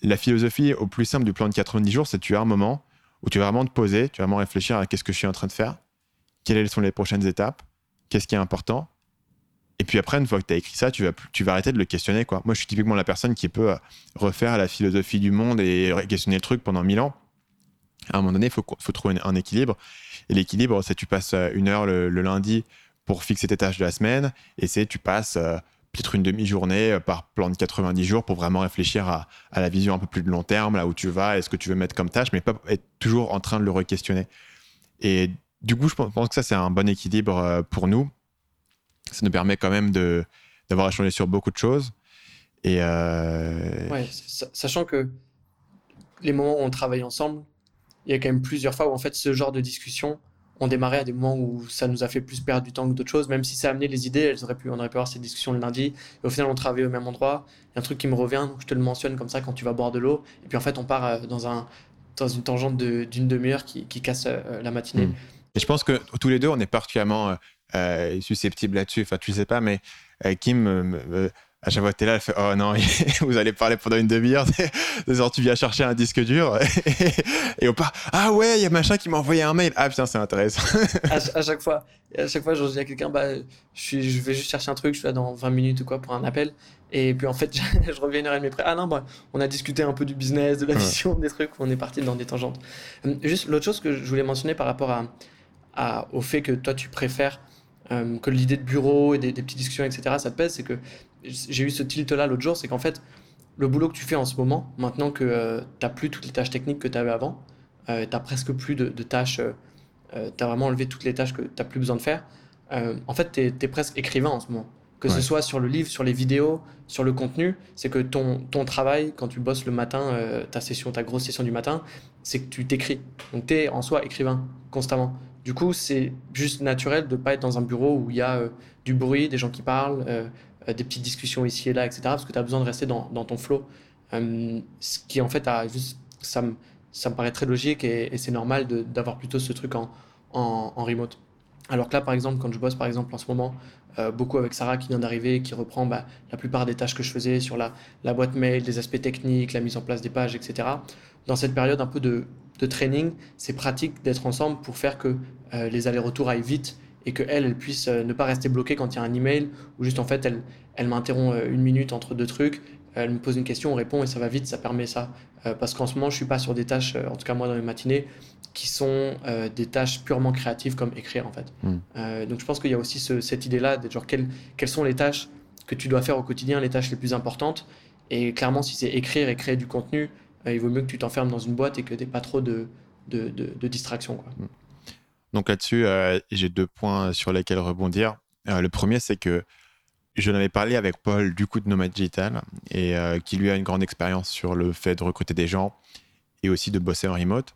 la philosophie au plus simple du plan de 90 jours, c'est tu as un moment où tu vas vraiment te poser, tu vas vraiment réfléchir à qu'est-ce que je suis en train de faire, quelles sont les prochaines étapes, qu'est-ce qui est important. Et puis après, une fois que tu as écrit ça, tu vas, arrêter de le questionner. Quoi. Moi, je suis typiquement la personne qui peut euh, refaire la philosophie du monde et questionner le truc pendant mille ans. À un moment donné, il faut, trouver un équilibre. Et l'équilibre, c'est tu passes euh, une heure le, lundi pour fixer tes tâches de la semaine, et c'est tu passes euh, peut-être une demi-journée par plan de 90 jours pour vraiment réfléchir à, la vision un peu plus de long terme, là où tu vas, est-ce que tu veux mettre comme tâche, mais pas être toujours en train de le re-questionner. Et du coup, je pense que ça, c'est un bon équilibre pour nous. Ça nous permet quand même d'avoir échangé sur beaucoup de choses. Et euh, ouais, sachant que les moments où on travaille ensemble, il y a quand même plusieurs fois où en fait ce genre de discussion, on démarrait à des moments où ça nous a fait plus perdre du temps que d'autres choses, même si ça a amené les idées, elles auraient pu, on aurait pu avoir cette discussion le lundi. Et au final, on travaillait au même endroit. Il y a un truc qui me revient, donc je te le mentionne comme ça quand tu vas boire de l'eau. Et puis en fait, on part euh, dans, un, dans une tangente d'une demi-heure qui, casse euh, la matinée. Hmm. Et je pense que tous les deux, on est particulièrement euh, susceptibles là-dessus. Enfin, tu sais pas, mais Kim à chaque fois que tu es là, elle fait Oh non, *laughs* vous allez parler pendant une demi-heure. *laughs* Genre, tu viens chercher un disque dur *laughs* et, on part Ah ouais, il y a machin qui m'a envoyé un mail. Ah putain, c'est intéressant. à, chaque fois, à chaque fois, je dis à quelqu'un bah, je, je vais juste chercher un truc, je suis là dans 20 minutes ou quoi pour un appel. Et puis en fait, je reviens une heure et demie après. Ah non, bah, on a discuté un peu du business, de la vision, des trucs, on est parti dans des tangentes. Hum, juste l'autre chose que je voulais mentionner par rapport à, à, au fait que toi, tu préfères hum, que l'idée de bureau et des, des, petites discussions, etc., ça te pèse, c'est que j'ai eu ce tilt-là l'autre jour, c'est qu'en fait, le boulot que tu fais en ce moment, maintenant que euh, tu n'as plus toutes les tâches techniques que tu avais avant, euh, tu n'as presque plus de, tâches, euh, tu as vraiment enlevé toutes les tâches que tu n'as plus besoin de faire, en fait, tu es, presque écrivain en ce moment. Que ce soit sur le livre, sur les vidéos, sur le contenu, c'est que ton, ton travail, quand tu bosses le matin, ta session, ta grosse session du matin, c'est que tu t'écris. Donc tu es en soi écrivain constamment. Du coup, c'est juste naturel de ne pas être dans un bureau où il y a du bruit, des gens qui parlent, euh, des petites discussions ici et là, etc. Parce que tu as besoin de rester dans, ton flow. Euh, ce qui, en fait, a juste, ça, me, paraît très logique et, c'est normal d'avoir plutôt ce truc en, en, remote. Alors que là, par exemple, quand je bosse, par exemple, en ce moment, euh, beaucoup avec Sarah qui vient d'arriver, qui reprend bah, la plupart des tâches que je faisais sur la, la, boîte mail, des aspects techniques, la mise en place des pages, etc. Dans cette période un peu de, de training, c'est pratique d'être ensemble pour faire que les allers-retours aillent vite et qu'elle, elle puisse euh, ne pas rester bloquée quand il y a un email ou juste en fait elle, elle m'interrompt euh, une minute entre deux trucs, elle me pose une question, on répond et ça va vite, ça permet ça. Euh, parce qu'en ce moment, je suis pas sur des tâches, en tout cas moi dans les matinées, qui sont des tâches purement créatives comme écrire en fait. Hmm. donc je pense qu'il y a aussi cette idée-là de genre quelles, quelles sont les tâches que tu dois faire au quotidien, les tâches les plus importantes. Et clairement, si c'est écrire et créer du contenu, il vaut mieux que tu t'enfermes dans une boîte et que tu n'aies pas trop de, de, distractions. Hmm. Donc là-dessus, euh, j'ai deux points sur lesquels rebondir. Euh, le premier, c'est que je n'avais parlé avec Paul du coup de Nomad Digital et euh, qui lui a une grande expérience sur le fait de recruter des gens et aussi de bosser en remote.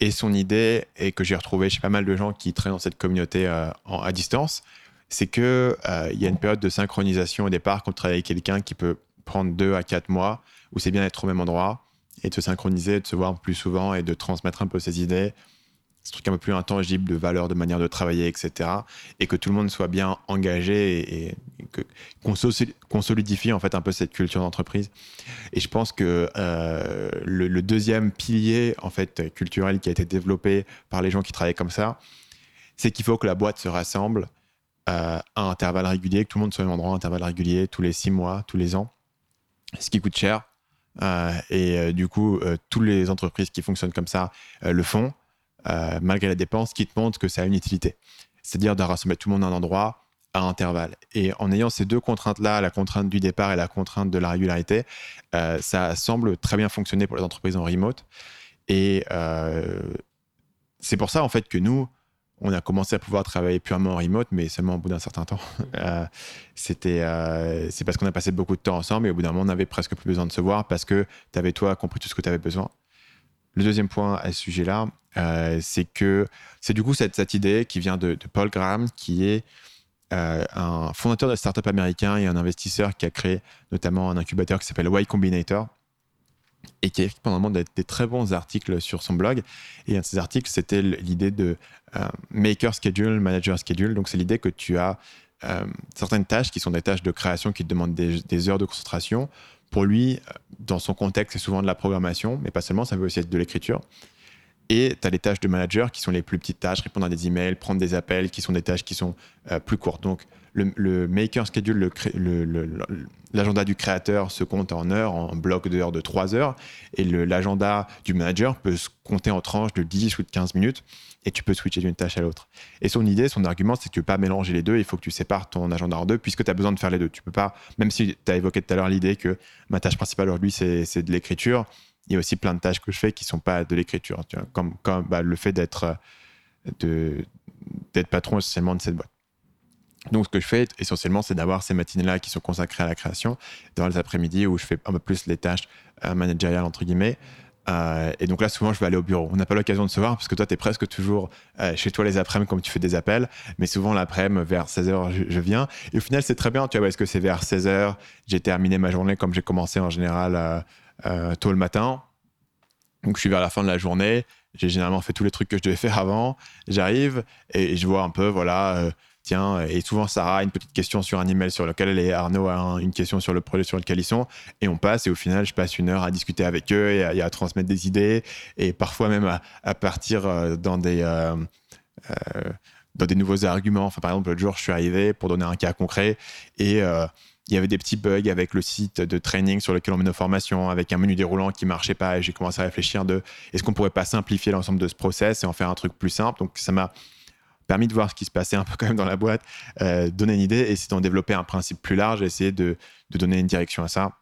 Et son idée, et que j'ai retrouvé chez pas mal de gens qui traînent dans cette communauté à distance, c'est qu'il il y a une période de synchronisation au départ quand on travaille avec quelqu'un qui peut prendre deux à quatre mois, où c'est bien d'être au même endroit et de se synchroniser, de se voir plus souvent et de transmettre un peu ses idées ce truc un peu plus intangible de valeur, de manière de travailler, etc. Et que tout le monde soit bien engagé et, qu'on solidifie en fait un peu cette culture d'entreprise. Et je pense que euh, le, deuxième pilier en fait culturel qui a été développé par les gens qui travaillent comme ça, c'est qu'il faut que la boîte se rassemble euh, à intervalles réguliers, que tout le monde soit au même endroit à intervalles réguliers, tous les six mois, tous les ans, ce qui coûte cher. Euh, et du coup, toutes les entreprises qui fonctionnent comme ça le font. Euh, malgré la dépense, qui te montre que ça a une utilité. C'est-à-dire de rassembler tout le monde à un endroit à intervalles. Et en ayant ces deux contraintes-là, la contrainte du départ et la contrainte de la régularité, euh, ça semble très bien fonctionner pour les entreprises en remote. Et euh, c'est pour ça, en fait, que nous, on a commencé à pouvoir travailler purement en remote, mais seulement au bout d'un certain temps. *laughs* c'était, c'est parce qu'on a passé beaucoup de temps ensemble et au bout d'un moment, on n'avait presque plus besoin de se voir parce que tu avais, toi, compris tout ce que tu avais besoin. Le deuxième point à ce sujet-là, euh, c'est que c'est du coup cette, idée qui vient de, Paul Graham, qui est euh, un fondateur de start-up américain et un investisseur qui a créé notamment un incubateur qui s'appelle Y Combinator et qui a écrit pendant un moment des, très bons articles sur son blog. Et un de ces articles, c'était l'idée de euh, maker schedule, manager schedule. Donc, c'est l'idée que tu as certaines tâches qui sont des tâches de création qui te demandent des heures de concentration pour lui, euh, dans son contexte, c'est souvent de la programmation, mais pas seulement, ça veut aussi être de l'écriture. Et tu as les tâches de manager qui sont les plus petites tâches, répondre à des emails, prendre des appels, qui sont des tâches qui sont euh, plus courtes. Donc, le, maker schedule, l'agenda du créateur se compte en heures, en bloc d'heures de 3 heures, et l'agenda du manager peut se compter en tranches de 10 ou de 15 minutes, et tu peux switcher d'une tâche à l'autre. Et son idée, son argument, c'est que tu ne peux pas mélanger les deux, il faut que tu sépares ton agenda en deux, puisque tu as besoin de faire les deux. Tu peux pas, même si tu as évoqué tout à l'heure l'idée que ma tâche principale aujourd'hui, c'est de l'écriture, il y a aussi plein de tâches que je fais qui ne sont pas de l'écriture, comme, bah, le fait d'être patron essentiellement de cette boîte. Donc, ce que je fais essentiellement, c'est d'avoir ces matinées-là qui sont consacrées à la création, d'avoir les après-midi où je fais un peu plus les tâches euh, managériales, entre guillemets. Euh, et donc là, souvent, je vais aller au bureau. On n'a pas l'occasion de se voir parce que toi, tu es presque toujours euh, chez toi les après-midi comme tu fais des appels. Mais souvent, l'après-midi, vers 16h, je, viens. Et au final, c'est très bien. Tu vois, est-ce que c'est vers 16h J'ai terminé ma journée comme j'ai commencé en général tôt le matin. Donc, je suis vers la fin de la journée. J'ai généralement fait tous les trucs que je devais faire avant. J'arrive et, je vois un peu, voilà et souvent Sarah a une petite question sur un email sur lequel elle est, Arnaud a une question sur le projet sur lequel ils sont, et on passe, et au final, je passe une heure à discuter avec eux et à, transmettre des idées, et parfois même à, partir euh, dans des, euh, euh, dans des nouveaux arguments. Enfin, par exemple, l'autre jour, je suis arrivé pour donner un cas concret, et il y avait des petits bugs avec le site de training sur lequel on met nos formations, avec un menu déroulant qui marchait pas, et j'ai commencé à réfléchir de est-ce qu'on pourrait pas simplifier l'ensemble de ce process et en faire un truc plus simple? Donc ça m'a permis de voir ce qui se passait un peu *laughs* quand même dans la boîte, euh, donner une idée, et essayer d'en développer un principe plus large, essayer de, de donner une direction à ça.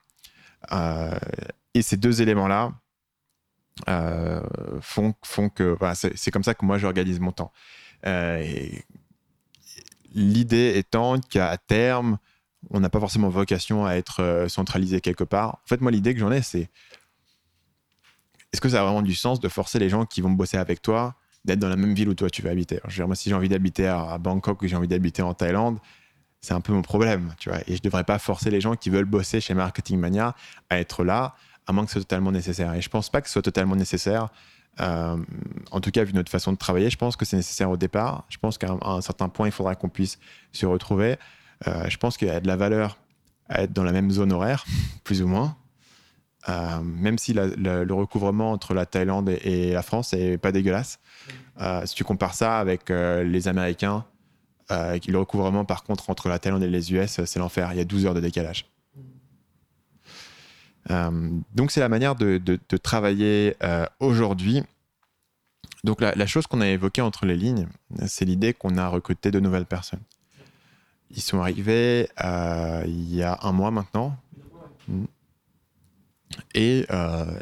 Euh, et ces deux éléments-là euh, font, font, que c'est comme ça que moi j'organise mon temps. L'idée étant qu'à terme, on n'a pas forcément vocation à être centralisé quelque part. En fait, moi, l'idée que j'en ai, c'est est-ce que ça a vraiment du sens de forcer les gens qui vont bosser avec toi d'être dans la même ville où toi tu vas habiter. Je moi, si j'ai envie d'habiter à, Bangkok ou j'ai envie d'habiter en Thaïlande, c'est un peu mon problème, tu vois. Et je ne devrais pas forcer les gens qui veulent bosser chez Marketing Mania à être là, à moins que ce soit totalement nécessaire. Et je pense pas que ce soit totalement nécessaire. Euh, en tout cas, vu notre façon de travailler, je pense que c'est nécessaire au départ. Je pense qu'à un, certain point, il faudra qu'on puisse se retrouver. Euh, je pense qu'il y a de la valeur à être dans la même zone horaire, *laughs* plus ou moins. Euh, même si le recouvrement entre la Thaïlande et, la France n'est pas dégueulasse. Euh, si tu compares ça avec euh, les Américains, le recouvrement par contre entre la Thaïlande et les US, c'est l'enfer. Il y a 12 heures de décalage. donc c'est la manière de, travailler aujourd'hui. Donc la, chose qu'on a évoquée entre les lignes, c'est l'idée qu'on a recruté de nouvelles personnes. Ils sont arrivés il y a un mois maintenant. Et euh,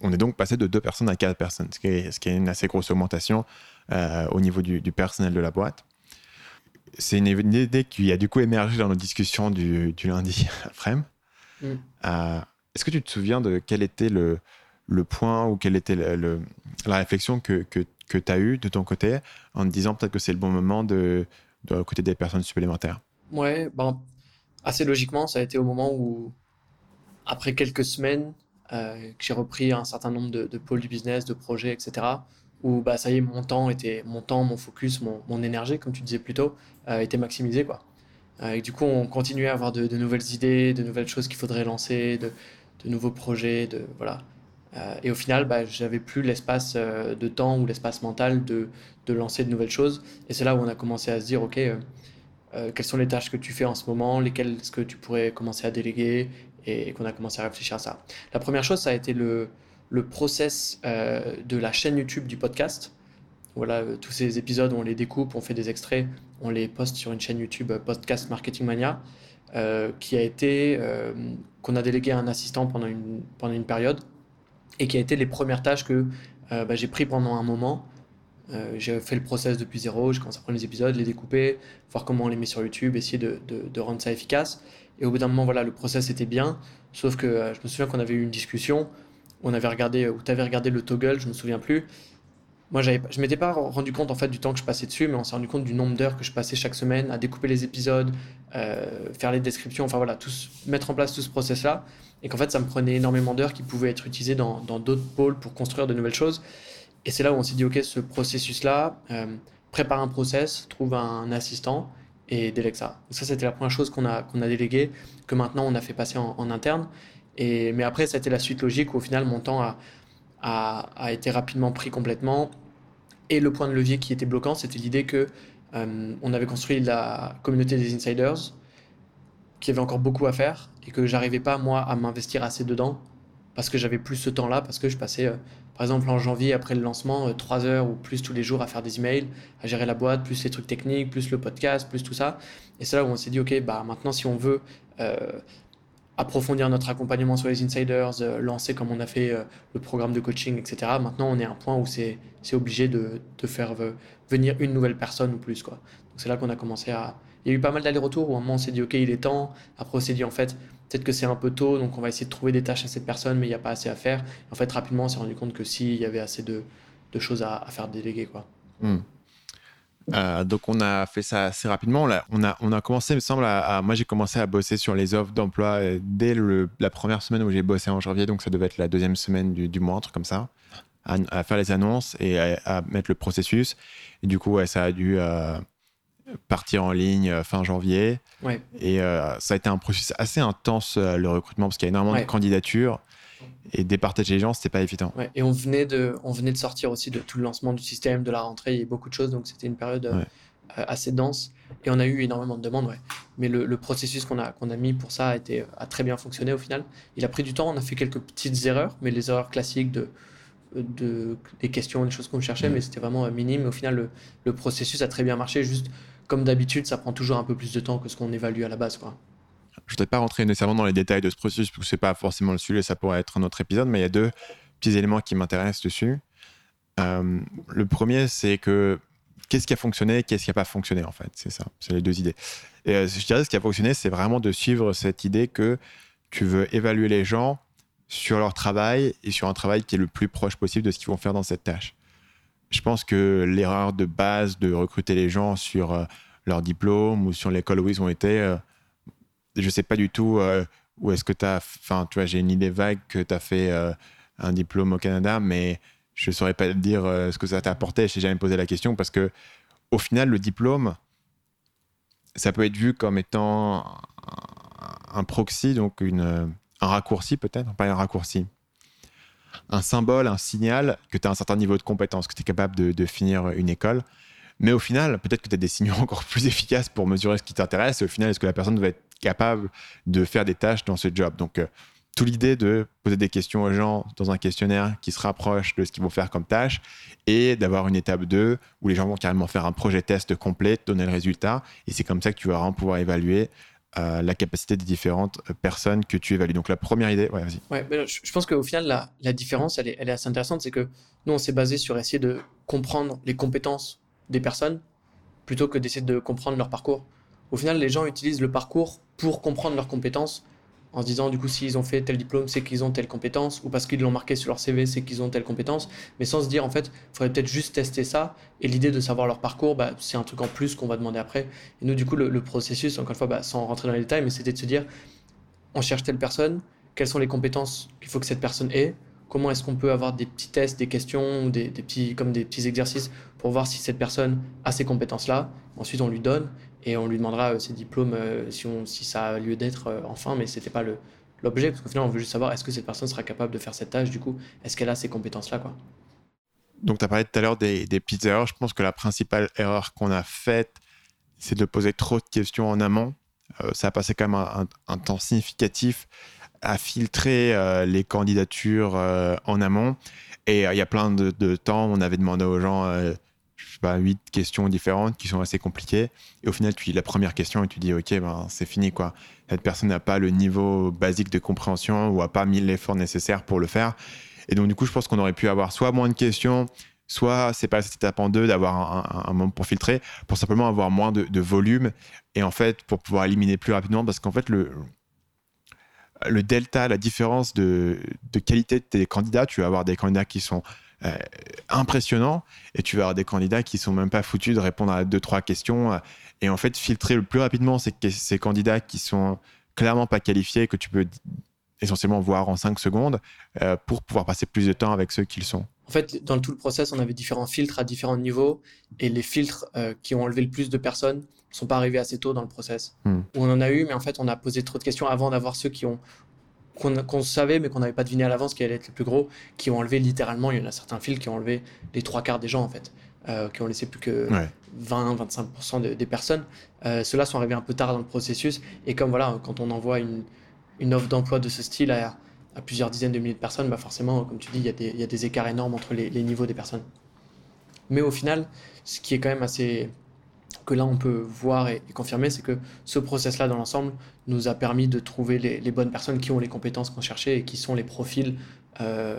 on est donc passé de deux personnes à quatre personnes, ce qui est, ce qui est une assez grosse augmentation euh, au niveau du, personnel de la boîte. C'est une, idée qui a du coup émergé dans nos discussions du, lundi *laughs* après mm. euh, Est-ce que tu te souviens de quel était le, le point ou quelle était le, la réflexion que, que, que tu as eue de ton côté en te disant peut-être que c'est le bon moment de, de recruter des personnes supplémentaires? Ouais, ben, assez logiquement, ça a été au moment où après quelques semaines, euh, que j'ai repris un certain nombre de, pôles du business, de projets, etc., où bah, ça y est, mon temps, était, mon, temps mon focus, mon, mon énergie, comme tu disais plus tôt, euh, était maximisé. Quoi. Euh, et du coup, on continuait à avoir de, nouvelles idées, de nouvelles choses qu'il faudrait lancer, de, de, nouveaux projets. De, voilà. Et au final, bah, j'avais plus l'espace de temps ou l'espace mental de, de, lancer de nouvelles choses. Et c'est là où on a commencé à se dire, OK, quelles sont les tâches que tu fais en ce moment, lesquelles est-ce que tu pourrais commencer à déléguer, et qu'on a commencé à réfléchir à ça. La première chose, ça a été le, process euh, de la chaîne YouTube du podcast. Voilà, euh, tous ces épisodes, on les découpe, on fait des extraits, on les poste sur une chaîne YouTube euh, Podcast Marketing Mania, qui a été, qu'on a délégué à un assistant pendant une, période, et qui a été les premières tâches que bah, j'ai pris pendant un moment. j'ai fait le process depuis zéro, j'ai commencé à prendre les épisodes, les découper, voir comment on les met sur YouTube, essayer de rendre ça efficace. Et au bout d'un moment, voilà, le process était bien, sauf que je me souviens qu'on avait eu une discussion on avait regardé, ou tu avais regardé le toggle, je me souviens plus. Moi, je ne m'étais pas rendu compte en fait du temps que je passais dessus, mais on s'est rendu compte du nombre d'heures que je passais chaque semaine à découper les épisodes, euh, faire les descriptions, enfin voilà, tout, mettre en place tout ce process-là. Et qu'en fait, ça me prenait énormément d'heures qui pouvaient être utilisées dans d'autres pôles pour construire de nouvelles choses. Et c'est là où on s'est dit, OK, ce processus-là, euh, prépare un process, trouve un assistant et délègue ça. ça, c'était la première chose qu'on a, a déléguée, que maintenant on a fait passer en, en interne. Et, mais après, ça a été la suite logique où au final, mon temps a, a, a, été rapidement pris complètement. Et le point de levier qui était bloquant, c'était l'idée que euh, on avait construit la communauté des insiders, qui avait encore beaucoup à faire, et que j'arrivais pas, moi, à m'investir assez dedans, parce que j'avais plus ce temps-là, parce que je passais, euh, par exemple, en janvier, après le lancement, 3 euh, heures ou plus tous les jours à faire des emails, à gérer la boîte, plus les trucs techniques, plus le podcast, plus tout ça. Et c'est là où on s'est dit, OK, bah maintenant, si on veut approfondir notre accompagnement sur les insiders, euh, lancer comme on a fait euh, le programme de coaching, etc. Maintenant, on est à un point où c'est obligé de, de, faire venir une nouvelle personne ou plus. Quoi. Donc c'est là qu'on a commencé à... Il y a eu pas mal d'allers-retours où à un moment on s'est dit ok il est temps, après on s'est dit en fait peut-être que c'est un peu tôt donc on va essayer de trouver des tâches à cette personne mais il n'y a pas assez à faire. en fait rapidement on s'est rendu compte que s'il y avait assez de, de choses à, à, faire déléguer. Quoi. Hmm. Euh, donc on a fait ça assez rapidement. On a, on a, commencé, il me semble, à, moi j'ai commencé à bosser sur les offres d'emploi euh, dès le, la première semaine où j'ai bossé en janvier, donc ça devait être la deuxième semaine du, du mois, un truc comme ça, à, faire les annonces et à, mettre le processus. Et du coup, ça a dû euh, partir en ligne fin janvier. Ouais. Et ça a été un processus assez intense le recrutement parce qu'il y a énormément de candidatures et départager les gens, c'était pas évident. Ouais, et on venait, de, on venait de sortir aussi de tout le lancement du système, de la rentrée, il y a beaucoup de choses, donc c'était une période euh, assez dense. Et on a eu énormément de demandes, ouais. Mais le, le processus qu'on a, qu'on a mis pour ça a, été, a très bien fonctionné au final. Il a pris du temps, on a fait quelques petites erreurs, mais les erreurs classiques de, de, des questions, des choses qu'on cherchait, mais c'était vraiment minime. Au final, le, le, processus a très bien marché. Juste comme d'habitude, ça prend toujours un peu plus de temps que ce qu'on évalue à la base. Quoi. Je ne voudrais pas rentrer nécessairement dans les détails de ce processus, parce que ce n'est pas forcément le sujet, ça pourrait être un autre épisode, mais il y a deux petits éléments qui m'intéressent dessus. Euh, le premier, c'est que qu'est-ce qui a fonctionné, qu'est-ce qui n'a pas fonctionné, en fait. C'est ça, c'est les deux idées. Et euh, je dirais ce qui a fonctionné, c'est vraiment de suivre cette idée que tu veux évaluer les gens sur leur travail et sur un travail qui est le plus proche possible de ce qu'ils vont faire dans cette tâche. Je pense que l'erreur de base de recruter les gens sur euh, leur diplôme ou sur l'école où ils ont été, je sais pas du tout euh, où est-ce que tu as. Enfin, tu vois, j'ai une idée vague que tu as fait euh, un diplôme au Canada, mais je saurais pas dire euh, ce que ça t'a apporté. Je n'ai jamais posé la question parce que, au final, le diplôme, ça peut être vu comme étant un proxy, donc une, un raccourci peut-être, pas un raccourci, un symbole, un signal que tu as un certain niveau de compétence, que tu es capable de, finir une école. Mais au final, peut-être que tu as des signaux *laughs* encore plus efficaces pour mesurer ce qui t'intéresse. Au final, est-ce que la personne va être capable de faire des tâches dans ce job? Donc, euh, toute l'idée de poser des questions aux gens dans un questionnaire qui se rapproche de ce qu'ils vont faire comme tâche et d'avoir une étape 2 où les gens vont carrément faire un projet test complet, donner le résultat. Et c'est comme ça que tu vas vraiment pouvoir évaluer la capacité des différentes euh, personnes que tu évalues. Donc la première idée, ouais, vas-y. Ouais, je, pense qu'au final, la, la différence, elle est, elle est, assez intéressante. C'est que nous, on s'est basé sur essayer de comprendre les compétences des personnes plutôt que d'essayer de comprendre leur parcours. Au final, les gens utilisent le parcours pour comprendre leurs compétences en se disant du coup s'ils ont fait tel diplôme c'est qu'ils ont telle compétence ou parce qu'ils l'ont marqué sur leur CV c'est qu'ils ont telle compétence mais sans se dire en fait il faudrait peut-être juste tester ça et l'idée de savoir leur parcours bah, c'est un truc en plus qu'on va demander après et nous du coup le, processus encore une fois bah, sans rentrer dans les détails mais c'était de se dire on cherche telle personne quelles sont les compétences qu'il faut que cette personne ait comment est-ce qu'on peut avoir des petits tests, des questions, des, des, petits, comme des petits exercices pour voir si cette personne a ces compétences-là. Ensuite, on lui donne et on lui demandera ses diplômes si, on, si ça a lieu d'être enfin, mais ce n'était pas l'objet, parce qu'au final, on veut juste savoir est-ce que cette personne sera capable de faire cette tâche, du coup, est-ce qu'elle a ces compétences-là. Donc, tu as parlé tout à l'heure des, des, petites erreurs. Je pense que la principale erreur qu'on a faite, c'est de poser trop de questions en amont. Euh, ça a passé quand même un, temps significatif à filtrer euh, les candidatures euh, en amont. Et il y a plein de, temps, on avait demandé aux gens, pas, huit questions différentes qui sont assez compliquées. Et au final, tu lis la première question et tu dis, OK, ben, c'est fini, quoi. Cette personne n'a pas le niveau basique de compréhension ou n'a pas mis l'effort nécessaire pour le faire. Et donc, du coup, je pense qu'on aurait pu avoir soit moins de questions, soit c'est pas cette étape en deux d'avoir un, moment pour filtrer, pour simplement avoir moins de, volume et en fait pour pouvoir éliminer plus rapidement parce qu'en fait le, le delta, la différence de, qualité de tes candidats, tu vas avoir des candidats qui sont euh, impressionnants et tu vas avoir des candidats qui sont même pas foutus de répondre à deux trois questions et en fait filtrer le plus rapidement ces, ces candidats qui sont clairement pas qualifiés que tu peux essentiellement voir en 5 secondes euh, pour pouvoir passer plus de temps avec ceux qu'ils sont. En fait, dans tout le process, on avait différents filtres à différents niveaux et les filtres euh, qui ont enlevé le plus de personnes ne sont pas arrivés assez tôt dans le process. Hmm. On en a eu, mais en fait, on a posé trop de questions avant d'avoir ceux qui ont qu'on savait mais qu'on n'avait pas deviné à l'avance qui allaient être les plus gros, qui ont enlevé littéralement, il y en a certains filtres qui ont enlevé les trois quarts des gens en fait, euh, qui ont laissé plus que 20-25% des personnes. Ceux-là sont arrivés un peu tard dans le processus et comme voilà, quand on envoie une, une offre d'emploi de ce style à, plusieurs dizaines de milliers de personnes, bah forcément, comme tu dis, il y, a des, écarts énormes entre les, niveaux des personnes. Mais au final, ce qui est quand même assez que là on peut voir et, confirmer, c'est que ce process-là dans l'ensemble nous a permis de trouver les, bonnes personnes qui ont les compétences qu'on cherchait et qui sont les profils euh,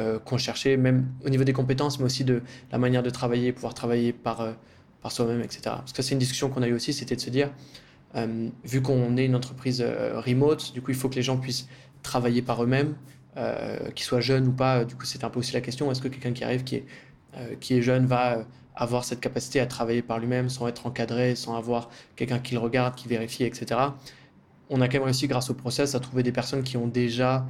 euh, qu'on cherchait, même au niveau des compétences, mais aussi de la manière de travailler, pouvoir travailler par, euh, par soi-même, etc. Parce que c'est une discussion qu'on a eu aussi, c'était de se dire, vu qu'on est une entreprise remote, du coup, il faut que les gens puissent travailler par eux-mêmes, qu'ils soient jeunes ou pas. Du coup, c'est un peu aussi la question est-ce que quelqu'un qui arrive, qui est, qui est jeune, va avoir cette capacité à travailler par lui-même sans être encadré, sans avoir quelqu'un qui le regarde, qui vérifie, etc. On a quand même réussi, grâce au process, à trouver des personnes qui ont déjà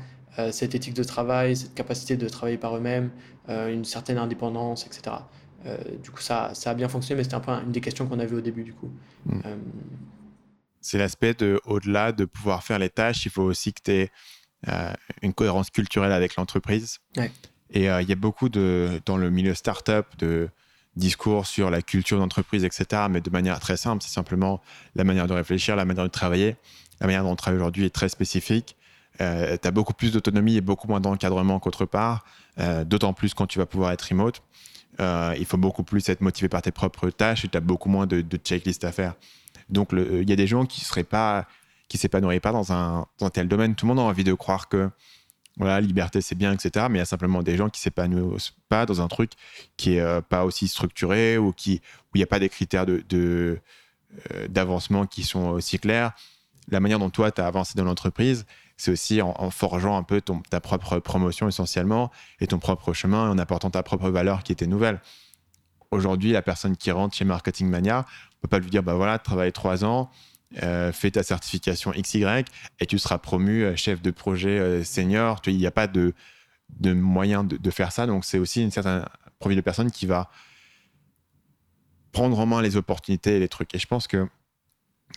cette éthique de travail, cette capacité de travailler par eux-mêmes, une certaine indépendance, etc. du coup, ça, ça, a bien fonctionné, mais c'était un peu une des questions qu'on avait au début, du coup. Mm c'est l'aspect de, au-delà de pouvoir faire les tâches, il faut aussi que tu aies euh, une cohérence culturelle avec l'entreprise. Et euh, il y a beaucoup de, dans le milieu startup de discours sur la culture d'entreprise, etc., mais de manière très simple, c'est simplement la manière de réfléchir, la manière de travailler. La manière dont on travaille aujourd'hui est très spécifique. Euh, tu as beaucoup plus d'autonomie et beaucoup moins d'encadrement qu'autre part, d'autant plus quand tu vas pouvoir être remote. il faut beaucoup plus être motivé par tes propres tâches et tu as beaucoup moins de, checklists à faire. Donc, il y a des gens qui seraient pas, qui s'épanouiraient pas dans un, tel domaine. Tout le monde a envie de croire que voilà, liberté c'est bien, etc. Mais il y a simplement des gens qui s'épanouissent pas dans un truc qui est euh, pas aussi structuré ou qui, où il n'y a pas des critères de, euh, d'avancement qui sont aussi clairs. La manière dont toi, tu as avancé dans l'entreprise, c'est aussi en, forgeant un peu ton, ta propre promotion essentiellement et ton propre chemin en apportant ta propre valeur qui était nouvelle. Aujourd'hui, la personne qui rentre chez Marketing Mania, on peut pas lui dire, bah voilà, travaille trois ans, euh, fais ta certification XY et tu seras promu euh, chef de projet euh, senior. Il n'y a pas de, de moyen de, faire ça. Donc, c'est aussi une certaine profil de personne qui va prendre en main les opportunités et les trucs. Et je pense que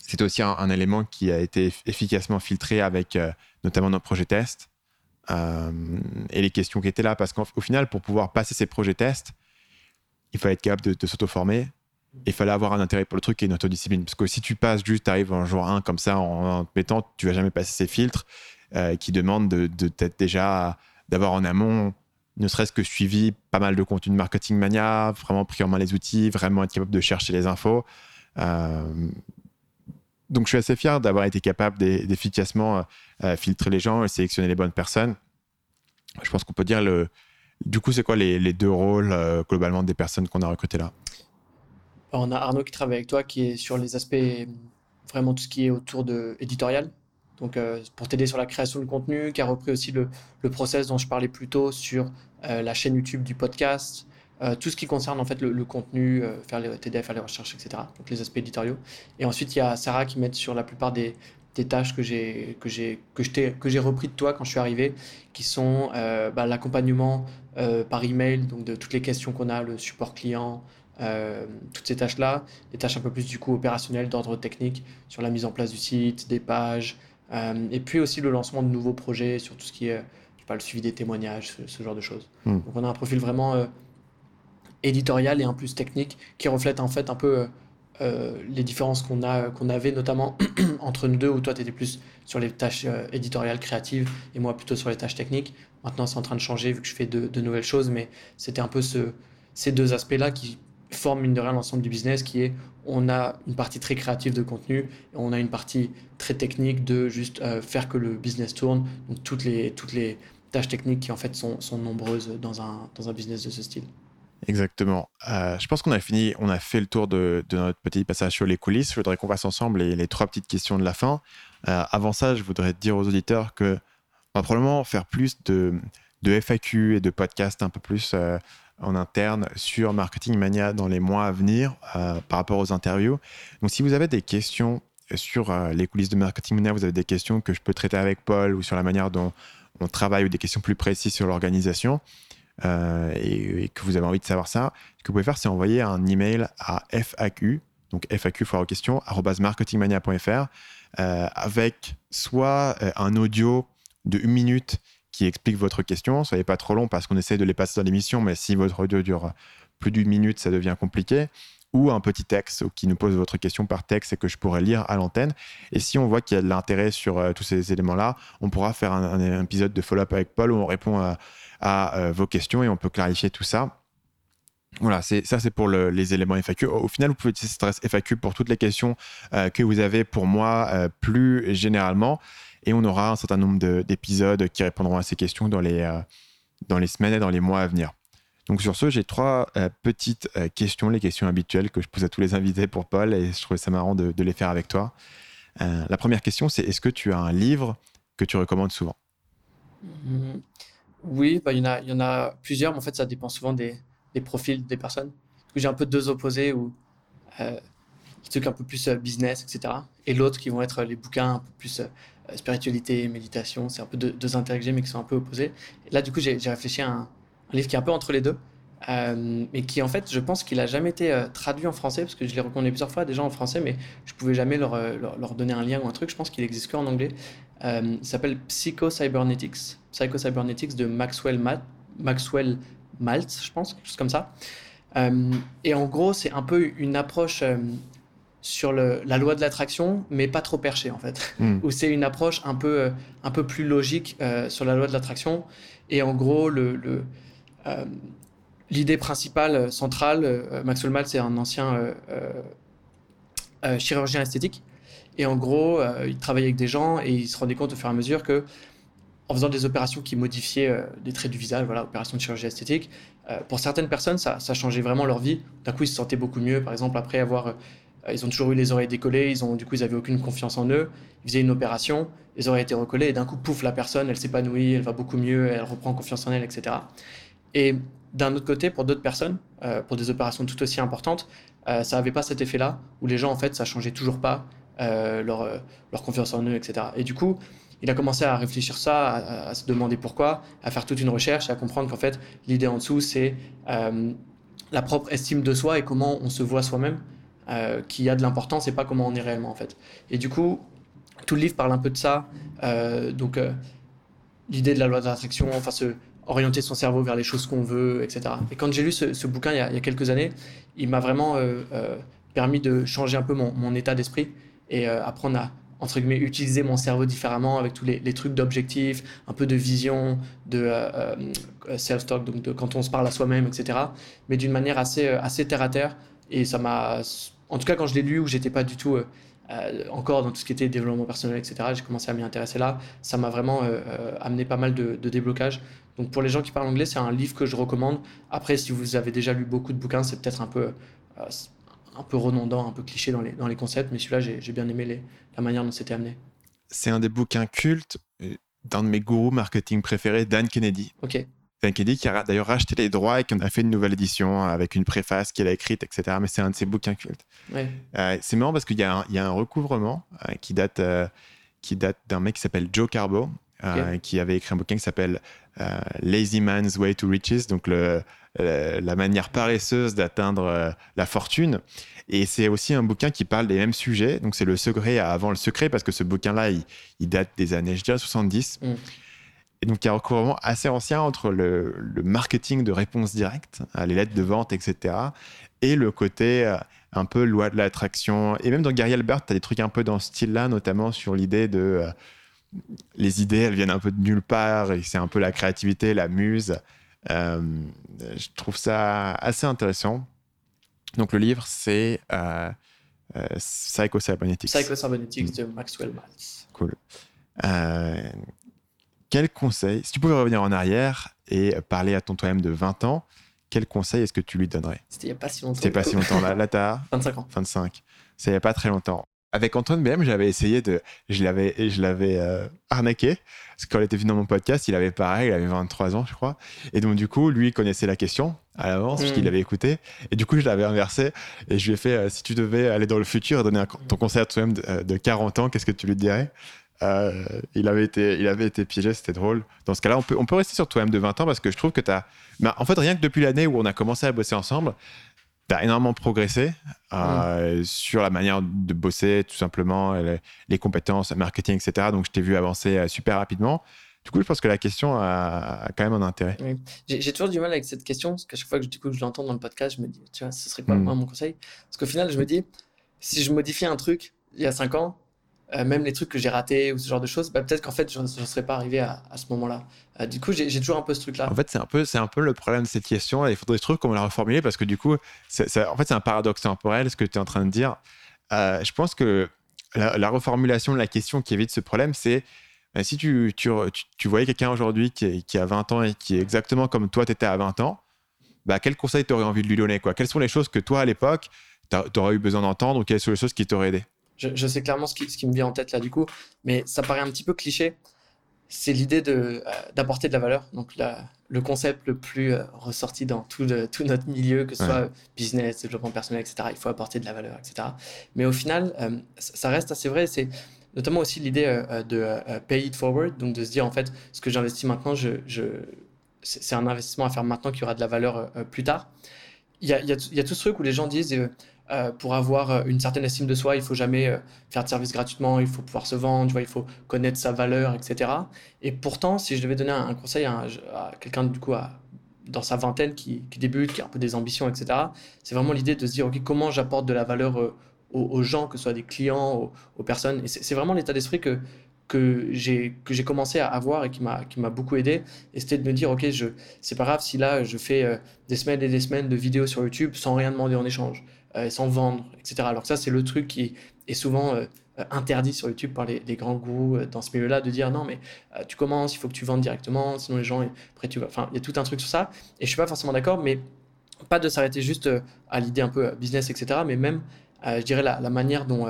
c'est aussi un, élément qui a été efficacement filtré avec notamment nos projets tests et les questions qui étaient là. Parce qu'au final, pour pouvoir passer ces projets tests, il fallait être capable de, s'auto-former. Il fallait avoir un intérêt pour le truc et une autodiscipline. Parce que si tu passes juste, tu arrives en jour 1 comme ça, en, te mettant, tu vas jamais passer ces filtres euh, qui demandent de, déjà d'avoir en amont, ne serait-ce que suivi pas mal de contenu de marketing mania, vraiment pris en main les outils, vraiment être capable de chercher les infos. Euh, donc je suis assez fier d'avoir été capable d'efficacement euh, filtrer les gens et sélectionner les bonnes personnes. Je pense qu'on peut dire du coup, c'est quoi les, deux rôles globalement des personnes qu'on a recrutées là? On a Arnaud qui travaille avec toi, qui est sur les aspects vraiment tout ce qui est autour de éditorial. Donc, euh, pour t'aider sur la création de contenu, qui a repris aussi le, process dont je parlais plus tôt sur euh, la chaîne YouTube du podcast, tout ce qui concerne en fait le, contenu, faire les, à faire les recherches, etc. Donc les aspects éditoriaux. Et ensuite, il y a Sarah qui met sur la plupart des, tâches que j'ai que j'ai que j'ai repris de toi quand je suis arrivé, qui sont euh, bah, l'accompagnement euh, par email, donc de toutes les questions qu'on a, le support client, euh, toutes ces tâches-là, des tâches un peu plus du coup opérationnelles d'ordre technique sur la mise en place du site, des pages, et puis aussi le lancement de nouveaux projets sur tout ce qui est pas, le suivi des témoignages, ce, genre de choses. Hmm. Donc on a un profil vraiment éditorial et un plus technique qui reflète en fait un peu euh, les différences qu'on a qu'on avait notamment *clears throat* entre nous deux où toi tu étais plus sur les tâches euh, éditoriales créatives et moi plutôt sur les tâches techniques maintenant c'est en train de changer vu que je fais de, nouvelles choses mais c'était un peu ce, ces deux aspects là qui forment mine de rien l'ensemble du business qui est on a une partie très créative de contenu et on a une partie très technique de juste euh, faire que le business tourne donc toutes les toutes les tâches techniques qui en fait sont, sont nombreuses dans un, dans un business de ce style Exactement. Euh, je pense qu'on a fini, on a fait le tour de, notre petit passage sur les coulisses. Je voudrais qu'on fasse ensemble les, trois petites questions de la fin. Euh, avant ça, je voudrais dire aux auditeurs que on va probablement faire plus de, de FAQ et de podcasts un peu plus en interne sur Marketing Mania dans les mois à venir par rapport aux interviews. Donc, si vous avez des questions sur les coulisses de Marketing Mania, vous avez des questions que je peux traiter avec Paul ou sur la manière dont on travaille ou des questions plus précises sur l'organisation, euh, et, que vous avez envie de savoir ça, ce que vous pouvez faire, c'est envoyer un email à FAQ, donc FAQ foire aux questions, marketingmania.fr, euh, avec soit euh, un audio de une minute qui explique votre question. Soyez pas trop long parce qu'on essaie de les passer dans l'émission, mais si votre audio dure plus d'une minute, ça devient compliqué. Ou un petit texte qui nous pose votre question par texte et que je pourrais lire à l'antenne. Et si on voit qu'il y a de l'intérêt sur tous ces éléments-là, on pourra faire un, épisode de follow-up avec Paul où on répond à, euh, vos questions et on peut clarifier tout ça. Voilà, ça c'est pour les éléments FAQ. Au, final, vous pouvez utiliser cette FAQ pour toutes les questions euh, que vous avez pour moi euh, plus généralement. Et on aura un certain nombre d'épisodes qui répondront à ces questions dans les, dans les semaines et dans les mois à venir. Donc sur ce, j'ai trois petites questions, les questions habituelles que je pose à tous les invités pour Paul, et je trouvais ça marrant de, les faire avec toi. la première question, c'est est-ce que tu as un livre que tu recommandes souvent? Mmh. Oui, bah, il y en a, plusieurs, mais en fait, ça dépend souvent des, des profils des personnes. J'ai un peu deux opposés où euh, trucs un peu plus euh, business, etc. Et l'autre qui vont être les bouquins un peu plus euh, spiritualité, méditation. C'est un peu deux, deux intérêts mais qui sont un peu opposés. Et là, du coup, j'ai réfléchi à un, livre qui est un peu entre les deux. Euh, mais qui en fait, je pense qu'il a jamais été traduit en français parce que je l'ai recommandé plusieurs fois déjà en français, mais je pouvais jamais leur, donner un lien ou un truc. Je pense qu'il existe qu'en anglais. Euh, il s'appelle Psycho-Cybernetics. Psycho-Cybernetics de Maxwell, Maxwell Maltz, je pense, quelque chose comme ça. Euh, et en gros, c'est un peu une approche euh, sur le, la loi de l'attraction, mais pas trop perchée en fait. Hmm. *laughs* Où c'est une approche un peu, un peu plus logique sur la loi de l'attraction. Et en gros, le, le l'idée principale, centrale, Maxwell Maltz est un ancien chirurgien esthétique. Et en gros, euh, il travaillait avec des gens et il se rendait compte au fur et à mesure que, en faisant des opérations qui modifiaient euh, des traits du visage, voilà, opérations de chirurgie esthétique, euh, pour certaines personnes, ça, ça, changeait vraiment leur vie. D'un coup, ils se sentaient beaucoup mieux. Par exemple, après avoir, ils ont toujours eu les oreilles décollées, ils ont, du coup, ils avaient aucune confiance en eux. Ils faisaient une opération, les oreilles étaient recollées et d'un coup, pouf, la personne, elle s'épanouit, elle va beaucoup mieux, elle reprend confiance en elle, etc. Et d'un autre côté, pour d'autres personnes, pour des opérations tout aussi importantes, ça n'avait pas cet effet-là, où les gens, en fait, ça changeait toujours pas. Euh, leur, euh, confiance en eux, etc. Et du coup, il a commencé à réfléchir ça, à, se demander pourquoi, à faire toute une recherche, à comprendre qu'en fait, l'idée en dessous, c'est euh, la propre estime de soi et comment on se voit soi-même, qui a de l'importance et pas comment on est réellement, en fait. Et du coup, tout le livre parle un peu de ça. donc, l'idée de la loi de l'attraction, enfin, se orienter son cerveau vers les choses qu'on veut, etc. Et quand j'ai lu ce, bouquin il y, a, quelques années, il m'a vraiment permis de changer un peu mon, état d'esprit et euh, apprendre à entre guillemets utiliser mon cerveau différemment avec tous les, trucs d'objectifs, un peu de vision, de euh, euh, self-talk, donc de quand on se parle à soi-même, etc. Mais d'une manière assez, assez terre à terre. Et ça m'a, en tout cas quand je l'ai lu où j'étais pas du tout encore dans tout ce qui était développement personnel, etc. J'ai commencé à m'y intéresser là. Ça m'a vraiment amené pas mal de, de déblocages. Donc pour les gens qui parlent anglais, c'est un livre que je recommande. Après, si vous avez déjà lu beaucoup de bouquins, c'est peut-être un peu un peu redondant, un peu cliché dans les, dans les concepts, mais celui-là, j'ai bien aimé les, la manière dont c'était amené. C'est un des bouquins cultes euh, d'un de mes gourous marketing préférés, Dan Kennedy. Ok. Kennedy qui a d'ailleurs racheté les droits et qui en a fait une nouvelle édition avec une préface qu'il a écrite, etc. Mais c'est un de ses bouquins cultes. Ouais. Euh, c'est marrant parce qu'il y, y, a un recouvrement euh, qui date qui date d'un mec qui s'appelle Joe Carbo, qui avait écrit un bouquin qui s'appelle Lazy Man's Way to Riches, donc le, la manière paresseuse d'atteindre la fortune. Et c'est aussi un bouquin qui parle des mêmes sujets. Donc c'est le secret avant le secret, parce que ce bouquin-là, il, date des années, je dirais, 70. Mm. Et donc il y a un recouvrement assez ancien entre le, marketing de réponse directe, hein, les lettres de vente, etc., et le côté euh, un peu loi de l'attraction. Et même dans Gary Albert, tu as des trucs un peu dans ce style-là, notamment sur l'idée de... Euh, les idées, elles viennent un peu de nulle part, et c'est un peu la créativité, la muse. Euh, je trouve ça assez intéressant. Donc le livre, c'est euh, euh, Psycho-Cybernetics. Psycho-Cybernetics de Maxwell Maltz. Cool. Euh, quel conseil, si tu pouvais revenir en arrière et parler à ton toi-même de 20 ans, quel conseil est-ce que tu lui donnerais? C'était il n'y a pas si longtemps. C'était pas si longtemps. Là, là tu as 25 ans. 25. C'est il n'y a pas très longtemps. Avec Antoine BM, j'avais essayé de. Je l'avais, je l'avais euh, arnaqué. Parce que quand il était venu dans mon podcast, il avait pareil, il avait 23 ans, je crois. Et donc, du coup, lui, il connaissait la question à l'avance, parce qu'il mm. avait écouté. Et du coup, je l'avais inversé. Et je lui ai fait euh, si tu devais aller dans le futur et donner ton conseil à toi-même de, 40 euh, ans, qu'est-ce que tu lui dirais? Il, avait été, il avait été piégé, c'était drôle. Dans ce cas-là, on peut, on peut rester sur toi-même de 20 ans parce que je trouve que tu as. Mais en fait, rien que depuis l'année où on a commencé à bosser ensemble, tu as énormément progressé euh, mm. sur la manière de bosser, tout simplement, les, compétences, marketing, etc. Donc, je t'ai vu avancer euh, super rapidement. Du coup, je pense que la question a, quand même un intérêt. J'ai toujours du mal avec cette question, parce qu'à chaque fois que, du coup, je l'entends dans le podcast, je me dis, tu vois, ce serait quoi mm. mon conseil? Parce qu'au final, je me dis, si je modifie un truc il y a 5 ans, euh, même les trucs que j'ai ratés ou ce genre de choses, bah, peut-être qu'en fait, je ne serais pas arrivé à, ce moment-là. Euh, du coup, j'ai toujours un peu ce truc-là. En fait, c'est un, peu, un peu le problème de cette question. Il faudrait trucs qu'on la reformuler parce que du coup, en fait, c'est un paradoxe temporel, ce que tu es en train de dire. Euh, je pense que la, reformulation de la question qui évite ce problème, c'est si tu, tu, tu, voyais quelqu'un aujourd'hui qui, qui, a 20 ans et qui est exactement comme toi, tu étais à 20 ans, bah, quel conseil tu aurais envie de lui donner quoi? Quelles sont les choses que toi, à l'époque, tu aurais eu besoin d'entendre ou quelles sont les choses qui t'auraient aidé? Je, sais clairement ce qui, ce qui, me vient en tête là du coup, mais ça paraît un petit peu cliché. C'est l'idée de, euh, d'apporter de la valeur. Donc la, le concept le plus euh, ressorti dans tout, tout, notre milieu, que ce soit business, développement personnel, etc. Il faut apporter de la valeur, etc. Mais au final, euh, ça reste assez vrai. C'est notamment aussi l'idée de pay it forward, donc de se dire en fait, ce que j'investis maintenant, je, je c'est un investissement à faire maintenant qui aura de la valeur plus tard. Il y a, y, a, il y a tout ce truc où les gens disent euh, pour avoir euh, une certaine estime de soi, il faut jamais euh, faire de service gratuitement, il faut pouvoir se vendre, il faut connaître sa valeur, etc. Et pourtant, si je devais donner un, conseil à, quelqu'un du coup dans sa vingtaine qui, débute, qui a un peu des ambitions, etc., c'est vraiment l'idée de se dire, ok, comment j'apporte de la valeur aux, gens, que ce soit des clients, aux, personnes. Et c'est vraiment l'état d'esprit que que j'ai commencé à avoir et qui m'a qui m'a beaucoup aidé et c'était de me dire ok je c'est pas grave si là je fais des semaines et des semaines de vidéos sur YouTube sans rien demander en échange euh, sans vendre, etc. Alors que ça, c'est le truc qui est souvent euh, interdit sur YouTube par les, grands gourous euh, dans ce milieu-là de dire non, mais tu commences, il faut que tu vendes directement, sinon les gens, après tu vas. Enfin, il y a tout un truc sur ça. Et je suis pas forcément d'accord, mais pas de s'arrêter juste à l'idée un peu business, etc. Mais même, je dirais, la, manière dont,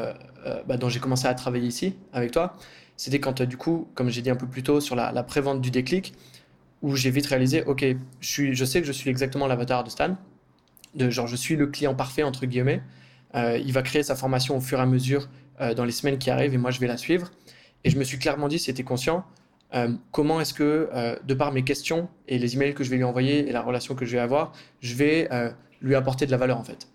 bah, dont j'ai commencé à travailler ici avec toi, c'était quand, du coup, comme j'ai dit un peu plus tôt, sur la, prévente du déclic, où j'ai vite réalisé, ok, je, je sais que je suis exactement l'avatar de Stan de genre je suis le client parfait entre guillemets. Euh, il va créer sa formation au fur et à mesure euh, dans les semaines qui arrivent et moi je vais la suivre. Et je me suis clairement dit, c'était conscient, euh, comment est-ce que, de par mes questions et les emails que je vais lui envoyer et la relation que je vais avoir, je vais lui apporter de la valeur en fait.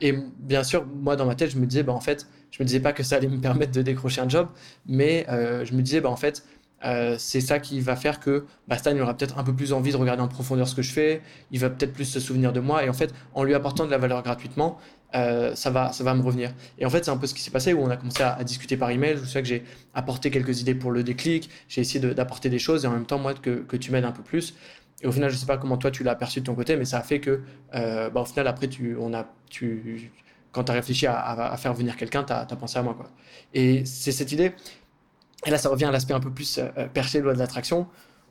et bien sûr, moi dans ma tête, je me disais, bah, en fait, je me disais pas que ça allait me permettre de décrocher un job, mais je me disais, bah, en fait, euh, c'est ça qui va faire que bah, Stan aura peut-être un peu plus envie de regarder en profondeur ce que je fais, il va peut-être plus se souvenir de moi, et en fait, en lui apportant de la valeur gratuitement, euh, ça, va, ça va me revenir. Et en fait, c'est un peu ce qui s'est passé où on a commencé à, discuter par email. Je souviens que j'ai apporté quelques idées pour le déclic, j'ai essayé d'apporter des choses, et en même temps, moi, que, tu m'aides un peu plus. Et au final, je sais pas comment toi tu l'as perçu de ton côté, mais ça a fait que, euh, bah, au final, après, tu, on a, tu, quand tu as réfléchi à, faire venir quelqu'un, tu as, as, pensé à moi. Quoi. Et c'est cette idée, et là, ça revient à l'aspect un peu plus euh, euh, perché de loi de l'attraction,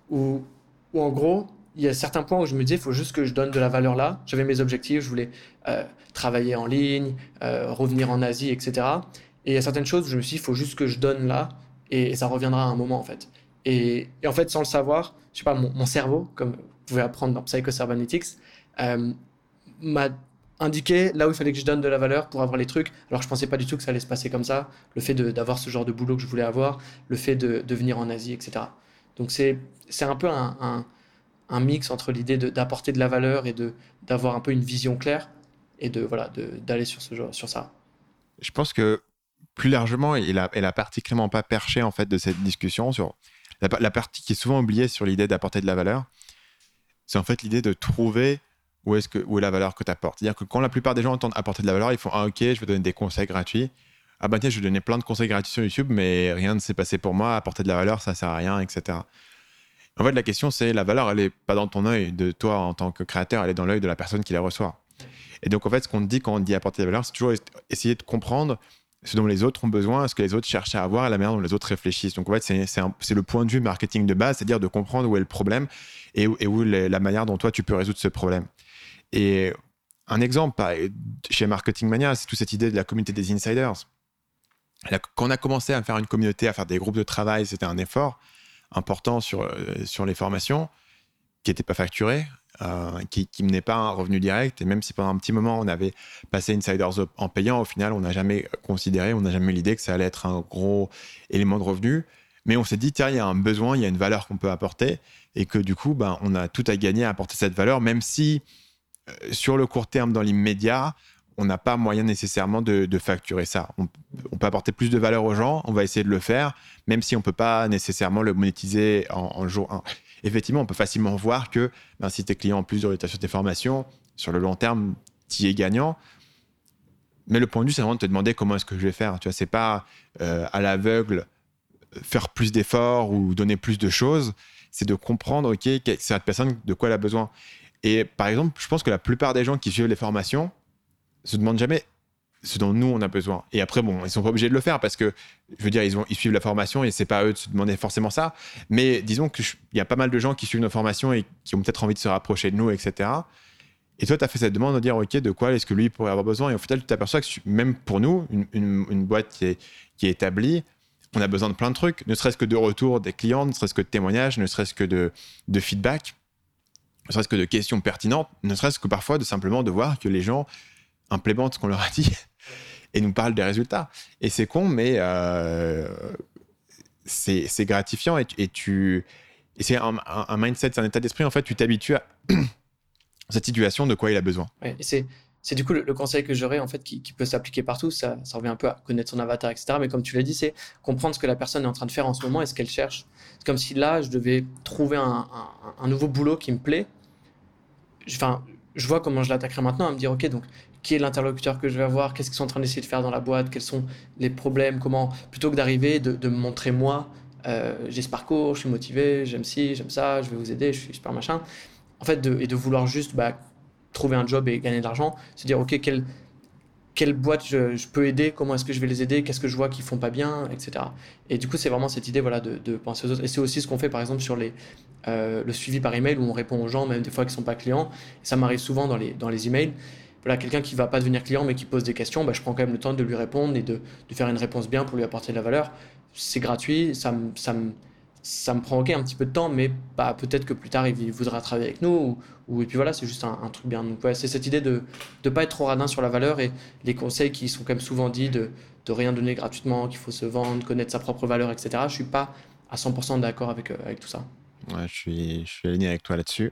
où, où, en gros, il y a certains points où je me disais, il faut juste que je donne de la valeur là. J'avais mes objectifs, je voulais euh, travailler en ligne, revenir en Asie, etc. Et il y a certaines choses où je me suis dit, il faut juste que je donne là, et, ça reviendra à un moment, en fait. Et, en fait, sans le savoir, je sais pas, mon, cerveau, comme vous pouvez apprendre dans Psycho Cybernetics, m'a indiqué là où il fallait que je donne de la valeur pour avoir les trucs. Alors je pensais pas du tout que ça allait se passer comme ça. Le fait d'avoir ce genre de boulot que je voulais avoir, le fait de, de venir en Asie, etc. Donc c'est un peu un, un, mix entre l'idée d'apporter de, la valeur et d'avoir un peu une vision claire et de voilà d'aller sur ce genre, sur ça. Je pense que plus largement, il a, elle a particulièrement pas perché en fait de cette discussion sur la partie qui est souvent oubliée sur l'idée d'apporter de la valeur. C'est en fait l'idée de trouver où est, que, où est la valeur que tu apportes. C'est-à-dire que quand la plupart des gens entendent apporter de la valeur, ils font Ah, ok, je vais donner des conseils gratuits. Ah, bah tiens, je vais donner plein de conseils gratuits sur YouTube, mais rien ne s'est passé pour moi. Apporter de la valeur, ça sert à rien, etc. En fait, la question, c'est la valeur, elle n'est pas dans ton œil de toi en tant que créateur, elle est dans l'œil de la personne qui la reçoit. Et donc, en fait, ce qu'on dit quand on dit apporter de la valeur, c'est toujours essayer de comprendre ce dont les autres ont besoin, ce que les autres cherchent à avoir et la manière dont les autres réfléchissent. Donc, en fait, c'est le point de vue marketing de base, c'est-à-dire de comprendre où est le problème et où, et la manière dont toi, tu peux résoudre ce problème. Et un exemple chez Marketing Mania, c'est toute cette idée de la communauté des insiders. Quand on a commencé à faire une communauté, à faire des groupes de travail, c'était un effort important sur, euh, sur les formations qui n'étaient pas facturées, euh, qui, qui menait pas un revenu direct. Et même si pendant un petit moment on avait passé Insiders en payant, au final on n'a jamais considéré, on n'a jamais eu l'idée que ça allait être un gros élément de revenu. Mais on s'est dit, tiens, il y a un besoin, il y a une valeur qu'on peut apporter, et que du coup, ben, on a tout à gagner à apporter cette valeur, même si sur le court terme, dans l'immédiat, on n'a pas moyen nécessairement de, facturer ça. On, peut apporter plus de valeur aux gens, on va essayer de le faire, même si on ne peut pas nécessairement le monétiser en, jour 1. Effectivement, on peut facilement voir que ben, si tes clients ont plus de sur tes formations, sur le long terme, tu es gagnant. Mais le point de vue, c'est vraiment de te demander comment est-ce que je vais faire. Tu vois, c'est pas euh, à l'aveugle faire plus d'efforts ou donner plus de choses. C'est de comprendre, OK, cette personne, de quoi elle a besoin. Et par exemple, je pense que la plupart des gens qui suivent les formations se demandent jamais ce dont nous on a besoin. Et après, bon, ils sont pas obligés de le faire parce que, je veux dire, ils, suivent la formation et c'est pas à eux de se demander forcément ça. Mais disons qu'il y a pas mal de gens qui suivent nos formations et qui ont peut-être envie de se rapprocher de nous, etc. Et toi, tu as fait cette demande de dire, OK, de quoi est-ce que lui pourrait avoir besoin? Et au final, tu t'aperçois que même pour nous, une, boîte qui est, établie, on a besoin de plein de trucs, ne serait-ce que de retour des clients, ne serait-ce que de témoignages, ne serait-ce que de feedback ne serait-ce que de questions pertinentes, ne serait-ce que parfois de simplement de voir que les gens implémentent ce qu'on leur a dit *laughs* et nous parlent des résultats. Et c'est con, mais euh, c'est gratifiant et, tu c'est un, mindset, c'est un état d'esprit. En fait, tu t'habitues à *clears throat* cette situation de quoi il a besoin. c'est c'est du coup le, conseil que j'aurais en fait qui, peut s'appliquer partout. Ça, revient un peu à connaître son avatar, etc. Mais comme tu l'as dit, c'est comprendre ce que la personne est en train de faire en ce moment et ce qu'elle cherche. C'est comme si là, je devais trouver un, nouveau boulot qui me plaît. Enfin, je vois comment je l'attaquerai maintenant à me dire, ok, donc qui est l'interlocuteur que je vais avoir, qu'est-ce qu'ils sont en train d'essayer de faire dans la boîte, quels sont les problèmes, comment, plutôt que d'arriver, de, me montrer moi, euh, j'ai ce parcours, je suis motivé, j'aime ci, j'aime ça, je vais vous aider, je suis super machin. En fait, et de vouloir juste bah, trouver un job et gagner de l'argent, se dire, OK, quelle, quelle boîte je, peux aider, comment est-ce que je vais les aider, qu'est-ce que je vois qu'ils font pas bien, etc. Et du coup, c'est vraiment cette idée voilà, de, penser aux autres. Et c'est aussi ce qu'on fait, par exemple, sur les, euh, le suivi par email, où on répond aux gens, même des fois qui sont pas clients. ça m'arrive souvent dans les, dans les emails. Voilà, quelqu'un qui va pas devenir client, mais qui pose des questions, bah, je prends quand même le temps de lui répondre et de, de faire une réponse bien pour lui apporter de la valeur. C'est gratuit, ça me... Ça me ça me prend ok un petit peu de temps, mais bah, peut-être que plus tard il voudra travailler avec nous. Ou, et puis voilà, c'est juste un, truc bien. Donc ouais, c'est cette idée de ne pas être trop radin sur la valeur et les conseils qui sont quand même souvent dit de, de rien donner gratuitement, qu'il faut se vendre, connaître sa propre valeur, etc. Je suis pas à 100% d'accord avec, euh, avec tout ça. Ouais, je suis, je suis aligné avec toi là-dessus.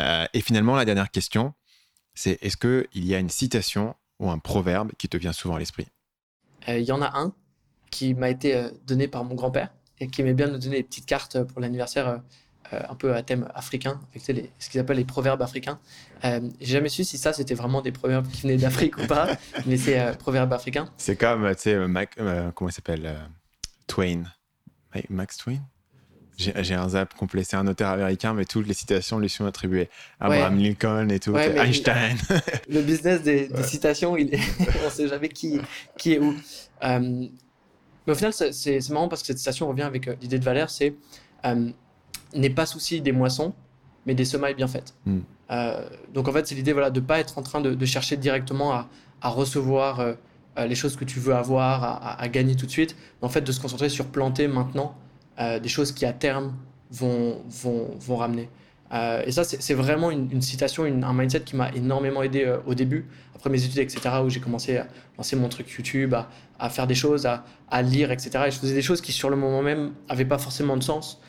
Euh, et finalement, la dernière question, c'est est-ce qu'il y a une citation ou un proverbe qui te vient souvent à l'esprit? Euh, Il y en a un qui m'a été donné par mon grand-père et qui aimait bien nous donner des petites cartes pour l'anniversaire euh, euh, un peu à thème africain, avec les, ce qu'ils appellent les proverbes africains. Euh, j'ai jamais su si ça c'était vraiment des proverbes qui venaient d'Afrique ou pas, *laughs* mais c'est proverbes africains. C'est comme, tu sais, comment il s'appelle Twain. Max Twain? J'ai un zap complet. C'est un auteur américain, mais toutes les citations lui sont attribuées. Abraham Lincoln et tout. Einstein. Le, business des, *laughs* citations, il est... *laughs* on ne sait jamais qui, qui est où. Mais au final, c'est marrant parce que cette citation revient avec euh, l'idée de Valère, c'est euh, n'est pas souci des moissons, mais des semailles bien faites. Hmm. Euh, donc en fait, c'est l'idée voilà, de ne pas être en train de, chercher directement à, recevoir les choses que tu veux avoir, à, gagner tout de suite, mais en fait de se concentrer sur planter maintenant des choses qui à terme vont, vont, vont ramener. Et ça, c'est vraiment une, citation, un mindset qui m'a énormément aidé au début, après mes études, etc., où j'ai commencé à lancer mon truc YouTube, à, faire des choses, à, lire, etc. Et je faisais des choses qui, sur le moment même, n'avaient pas forcément de sens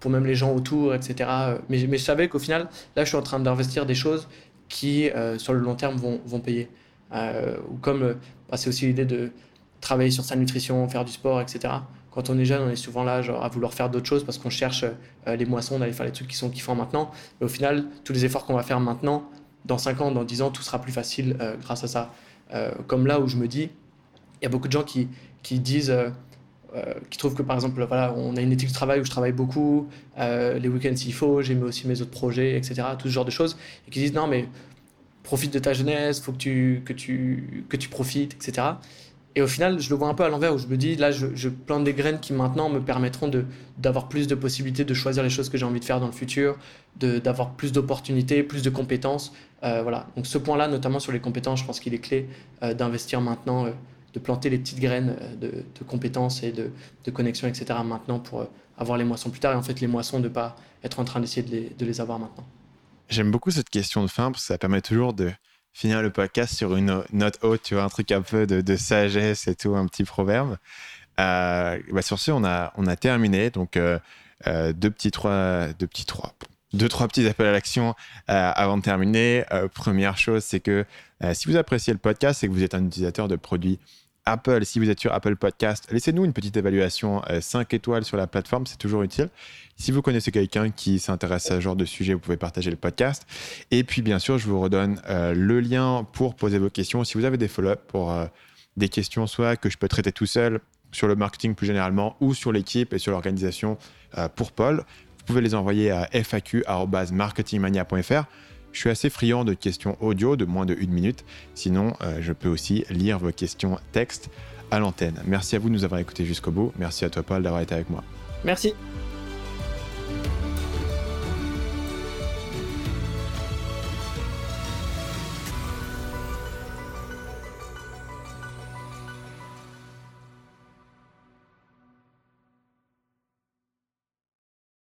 pour même les gens autour, etc. Mais, je savais qu'au final, là, je suis en train d'investir des choses qui, sur le long terme, vont, vont payer. ou comme, bah, c'est aussi l'idée de travailler sur sa nutrition, faire du sport, etc. Quand on est jeune, on est souvent là genre, à vouloir faire d'autres choses parce qu'on cherche euh, les moissons, d'aller faire les trucs qui sont kiffants maintenant. Mais au final, tous les efforts qu'on va faire maintenant, dans 5 ans, dans 10 ans, tout sera plus facile euh, grâce à ça. Euh, comme là où je me dis, il y a beaucoup de gens qui, qui disent, qui trouvent que par exemple, voilà, on a une éthique de travail où je travaille beaucoup, les week-ends s'il faut, j'aime aussi mes autres projets, etc. Tout ce genre de choses. Et qui disent, non, mais profite de ta jeunesse, faut que tu, que tu, que tu profites, etc. Et au final, je le vois un peu à l'envers où je me dis, là, je, plante des graines qui maintenant me permettront d'avoir plus de possibilités de choisir les choses que j'ai envie de faire dans le futur, d'avoir plus d'opportunités, plus de compétences. Euh, voilà. Donc ce point-là, notamment sur les compétences, je pense qu'il est clé euh, d'investir maintenant, euh, de planter les petites graines de, compétences et de, connexions, etc. maintenant pour avoir les moissons plus tard. Et en fait, les moissons, de ne pas être en train d'essayer de les avoir maintenant. J'aime beaucoup cette question de fin parce que ça permet toujours de finir le podcast sur une note haute, tu vois, un truc un peu de, sagesse et tout, un petit proverbe. Euh, bah sur ce, on a, on a terminé. Donc, euh, euh, deux petits trois, deux petits trois, deux trois petits appels à l'action avant de terminer. première chose, c'est que si vous appréciez le podcast et que vous êtes un utilisateur de produits Apple, si vous êtes sur Apple Podcast, laissez-nous une petite évaluation 5 étoiles sur la plateforme, c'est toujours utile. Si vous connaissez quelqu'un qui s'intéresse à ce genre de sujet, vous pouvez partager le podcast. Et puis, bien sûr, je vous redonne euh, le lien pour poser vos questions. Si vous avez des follow-up pour euh, des questions, soit que je peux traiter tout seul sur le marketing plus généralement, ou sur l'équipe et sur l'organisation euh, pour Paul, vous pouvez les envoyer à faq.marketingmania.fr. Je suis assez friand de questions audio de moins de une minute. Sinon, je peux aussi lire vos questions texte à l'antenne. Merci à vous de nous avoir écoutés jusqu'au bout. Merci à toi, Paul, d'avoir été avec moi. Merci.